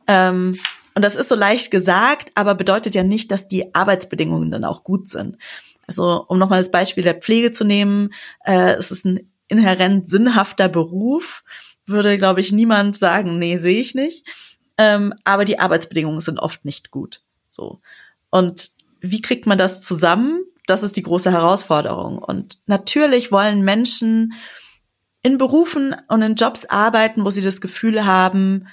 Ähm, Und das ist so leicht gesagt, aber bedeutet ja nicht, dass die Arbeitsbedingungen dann auch gut sind. Also um nochmal das Beispiel der Pflege zu nehmen, äh, es ist ein inhärent sinnhafter Beruf, würde, glaube ich, niemand sagen, nee, sehe ich nicht. Ähm, aber die Arbeitsbedingungen sind oft nicht gut. So. Und wie kriegt man das zusammen? Das ist die große Herausforderung. Und natürlich wollen Menschen in Berufen und in Jobs arbeiten, wo sie das Gefühl haben,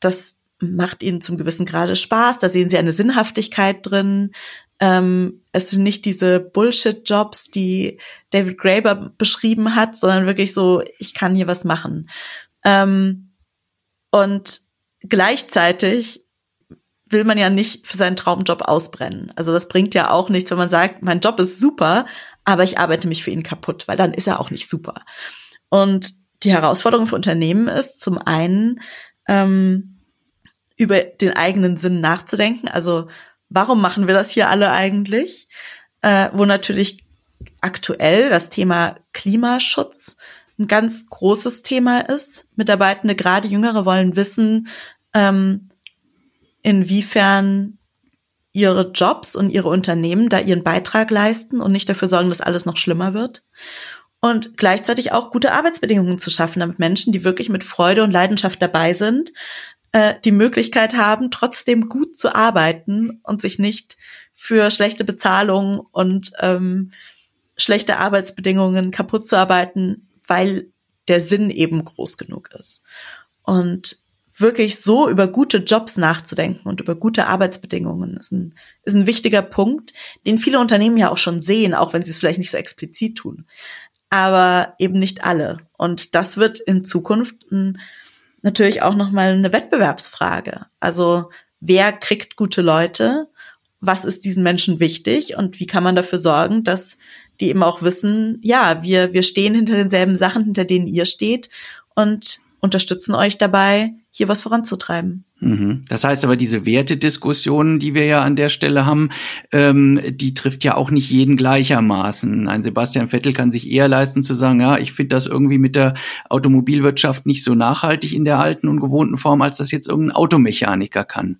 das macht ihnen zum gewissen Grade Spaß, da sehen sie eine Sinnhaftigkeit drin. Ähm, es sind nicht diese Bullshit-Jobs, die David Graeber beschrieben hat, sondern wirklich so, ich kann hier was machen. Ähm, und gleichzeitig will man ja nicht für seinen Traumjob ausbrennen. Also das bringt ja auch nichts, wenn man sagt, mein Job ist super, aber ich arbeite mich für ihn kaputt, weil dann ist er auch nicht super. Und die Herausforderung für Unternehmen ist zum einen, ähm, über den eigenen Sinn nachzudenken. Also warum machen wir das hier alle eigentlich? Äh, wo natürlich aktuell das Thema Klimaschutz ein ganz großes Thema ist. Mitarbeitende, gerade Jüngere, wollen wissen, ähm, inwiefern ihre Jobs und ihre Unternehmen da ihren Beitrag leisten und nicht dafür sorgen, dass alles noch schlimmer wird. Und gleichzeitig auch gute Arbeitsbedingungen zu schaffen, damit Menschen, die wirklich mit Freude und Leidenschaft dabei sind, äh, die Möglichkeit haben, trotzdem gut zu arbeiten und sich nicht für schlechte Bezahlung und ähm, schlechte Arbeitsbedingungen kaputt zu arbeiten, weil der Sinn eben groß genug ist. Und wirklich so über gute Jobs nachzudenken und über gute Arbeitsbedingungen ist ein, ist ein wichtiger Punkt, den viele Unternehmen ja auch schon sehen, auch wenn sie es vielleicht nicht so explizit tun. Aber eben nicht alle. Und das wird in Zukunft natürlich auch nochmal eine Wettbewerbsfrage. Also wer kriegt gute Leute? Was ist diesen Menschen wichtig? Und wie kann man dafür sorgen, dass die eben auch wissen, ja, wir, wir stehen hinter denselben Sachen, hinter denen ihr steht und unterstützen euch dabei, hier was voranzutreiben. Mhm. Das heißt aber, diese Wertediskussion, die wir ja an der Stelle haben, ähm, die trifft ja auch nicht jeden gleichermaßen. Ein Sebastian Vettel kann sich eher leisten zu sagen, ja, ich finde das irgendwie mit der Automobilwirtschaft nicht so nachhaltig in der alten und gewohnten Form, als das jetzt irgendein Automechaniker kann.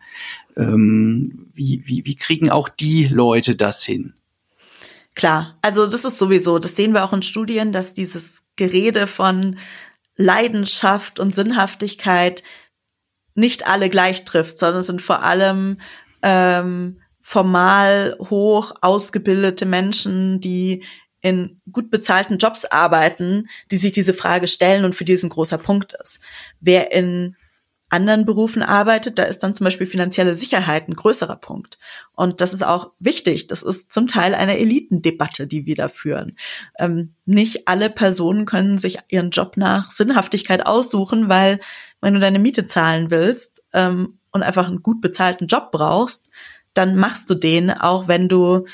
Ähm, wie, wie, wie kriegen auch die Leute das hin? Klar, also das ist sowieso, das sehen wir auch in Studien, dass dieses Gerede von Leidenschaft und Sinnhaftigkeit nicht alle gleich trifft, sondern es sind vor allem ähm, formal hoch ausgebildete Menschen, die in gut bezahlten Jobs arbeiten, die sich diese Frage stellen und für die es ein großer Punkt ist. Wer in anderen Berufen arbeitet, da ist dann zum Beispiel finanzielle Sicherheit ein größerer Punkt. Und das ist auch wichtig. Das ist zum Teil eine Elitendebatte, die wir da führen. Ähm, nicht alle Personen können sich ihren Job nach Sinnhaftigkeit aussuchen, weil wenn du deine Miete zahlen willst ähm, und einfach einen gut bezahlten Job brauchst, dann machst du den, auch wenn du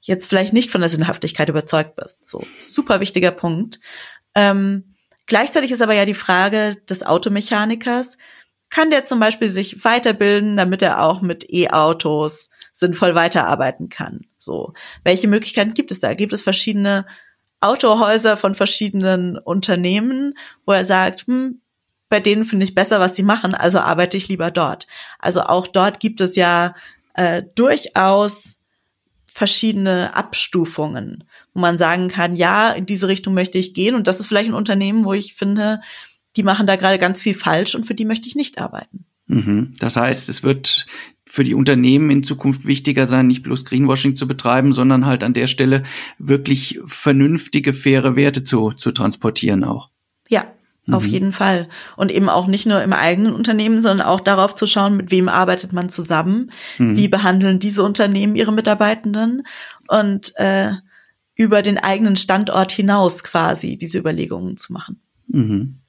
jetzt vielleicht nicht von der Sinnhaftigkeit überzeugt bist. So, super wichtiger Punkt. Ähm, gleichzeitig ist aber ja die Frage des Automechanikers, kann der zum Beispiel sich weiterbilden, damit er auch mit E-Autos sinnvoll weiterarbeiten kann. So, welche Möglichkeiten gibt es da? Gibt es verschiedene Autohäuser von verschiedenen Unternehmen, wo er sagt, hm, bei denen finde ich besser, was sie machen, also arbeite ich lieber dort. Also auch dort gibt es ja äh, durchaus verschiedene Abstufungen, wo man sagen kann, ja, in diese Richtung möchte ich gehen und das ist vielleicht ein Unternehmen, wo ich finde, die machen da gerade ganz viel falsch und für die möchte ich nicht arbeiten. Mhm. Das heißt, es wird für die Unternehmen in Zukunft wichtiger sein, nicht bloß Greenwashing zu betreiben, sondern halt an der Stelle wirklich vernünftige, faire Werte zu, zu transportieren auch. Ja, auf mhm. jeden Fall. Und eben auch nicht nur im eigenen Unternehmen, sondern auch darauf zu schauen, mit wem arbeitet man zusammen, mhm. wie behandeln diese Unternehmen ihre Mitarbeitenden und äh, über den eigenen Standort hinaus quasi diese Überlegungen zu machen. Mhm.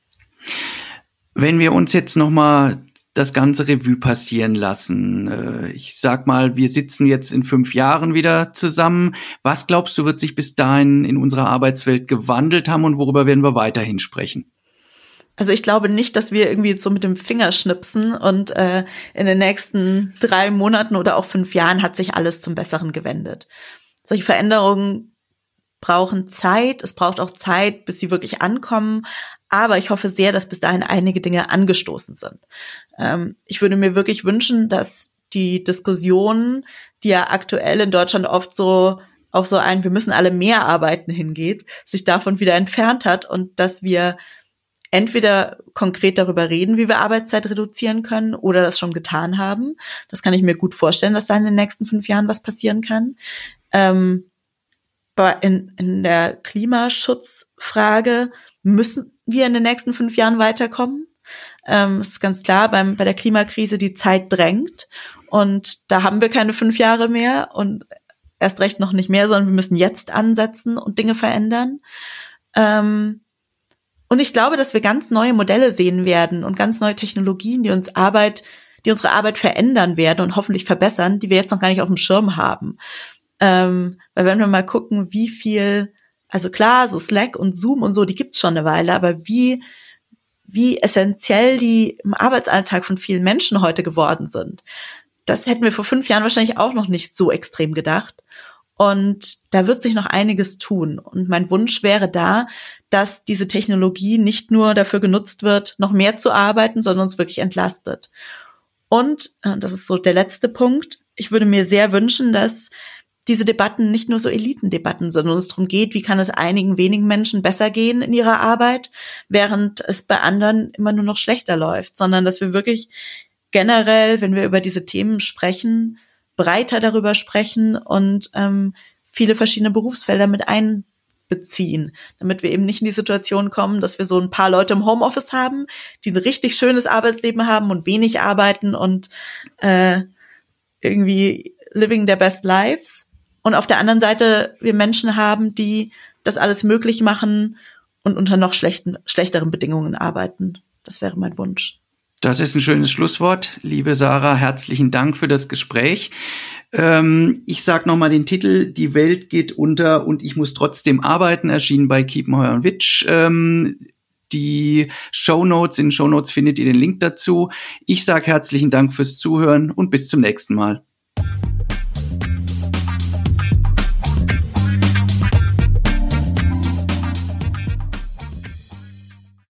Wenn wir uns jetzt noch mal das ganze Revue passieren lassen. Äh, ich sag mal, wir sitzen jetzt in fünf Jahren wieder zusammen. Was glaubst du, wird sich bis dahin in unserer Arbeitswelt gewandelt haben und worüber werden wir weiterhin sprechen? Also ich glaube nicht, dass wir irgendwie so mit dem Finger schnipsen und äh, in den nächsten drei Monaten oder auch fünf Jahren hat sich alles zum Besseren gewendet. Solche Veränderungen brauchen Zeit. Es braucht auch Zeit, bis sie wirklich ankommen. Aber ich hoffe sehr, dass bis dahin einige Dinge angestoßen sind. Ähm, ich würde mir wirklich wünschen, dass die Diskussion, die ja aktuell in Deutschland oft so auf so ein, wir müssen alle mehr arbeiten hingeht, sich davon wieder entfernt hat und dass wir entweder konkret darüber reden, wie wir Arbeitszeit reduzieren können oder das schon getan haben. Das kann ich mir gut vorstellen, dass da in den nächsten fünf Jahren was passieren kann. Ähm, in, in der Klimaschutzfrage müssen wir in den nächsten fünf Jahren weiterkommen. Ähm, ist ganz klar, beim, bei der Klimakrise die Zeit drängt und da haben wir keine fünf Jahre mehr und erst recht noch nicht mehr, sondern wir müssen jetzt ansetzen und Dinge verändern. Ähm, und ich glaube, dass wir ganz neue Modelle sehen werden und ganz neue Technologien, die uns Arbeit, die unsere Arbeit verändern werden und hoffentlich verbessern, die wir jetzt noch gar nicht auf dem Schirm haben. Ähm, weil wenn wir mal gucken, wie viel, also klar, so Slack und Zoom und so, die gibt's schon eine Weile, aber wie, wie essentiell die im Arbeitsalltag von vielen Menschen heute geworden sind. Das hätten wir vor fünf Jahren wahrscheinlich auch noch nicht so extrem gedacht. Und da wird sich noch einiges tun. Und mein Wunsch wäre da, dass diese Technologie nicht nur dafür genutzt wird, noch mehr zu arbeiten, sondern uns wirklich entlastet. Und, äh, das ist so der letzte Punkt, ich würde mir sehr wünschen, dass diese Debatten nicht nur so Elitendebatten sind und es darum geht, wie kann es einigen wenigen Menschen besser gehen in ihrer Arbeit, während es bei anderen immer nur noch schlechter läuft, sondern dass wir wirklich generell, wenn wir über diese Themen sprechen, breiter darüber sprechen und ähm, viele verschiedene Berufsfelder mit einbeziehen, damit wir eben nicht in die Situation kommen, dass wir so ein paar Leute im Homeoffice haben, die ein richtig schönes Arbeitsleben haben und wenig arbeiten und äh, irgendwie living their best lives. Und auf der anderen Seite wir Menschen haben, die das alles möglich machen und unter noch schlechten, schlechteren Bedingungen arbeiten. Das wäre mein Wunsch. Das ist ein schönes Schlusswort. Liebe Sarah, herzlichen Dank für das Gespräch. Ähm, ich sage nochmal den Titel, Die Welt geht unter und ich muss trotzdem arbeiten, erschienen bei Kiepenheuer und Witsch. Ähm, die Show Notes, in Show Notes findet ihr den Link dazu. Ich sage herzlichen Dank fürs Zuhören und bis zum nächsten Mal.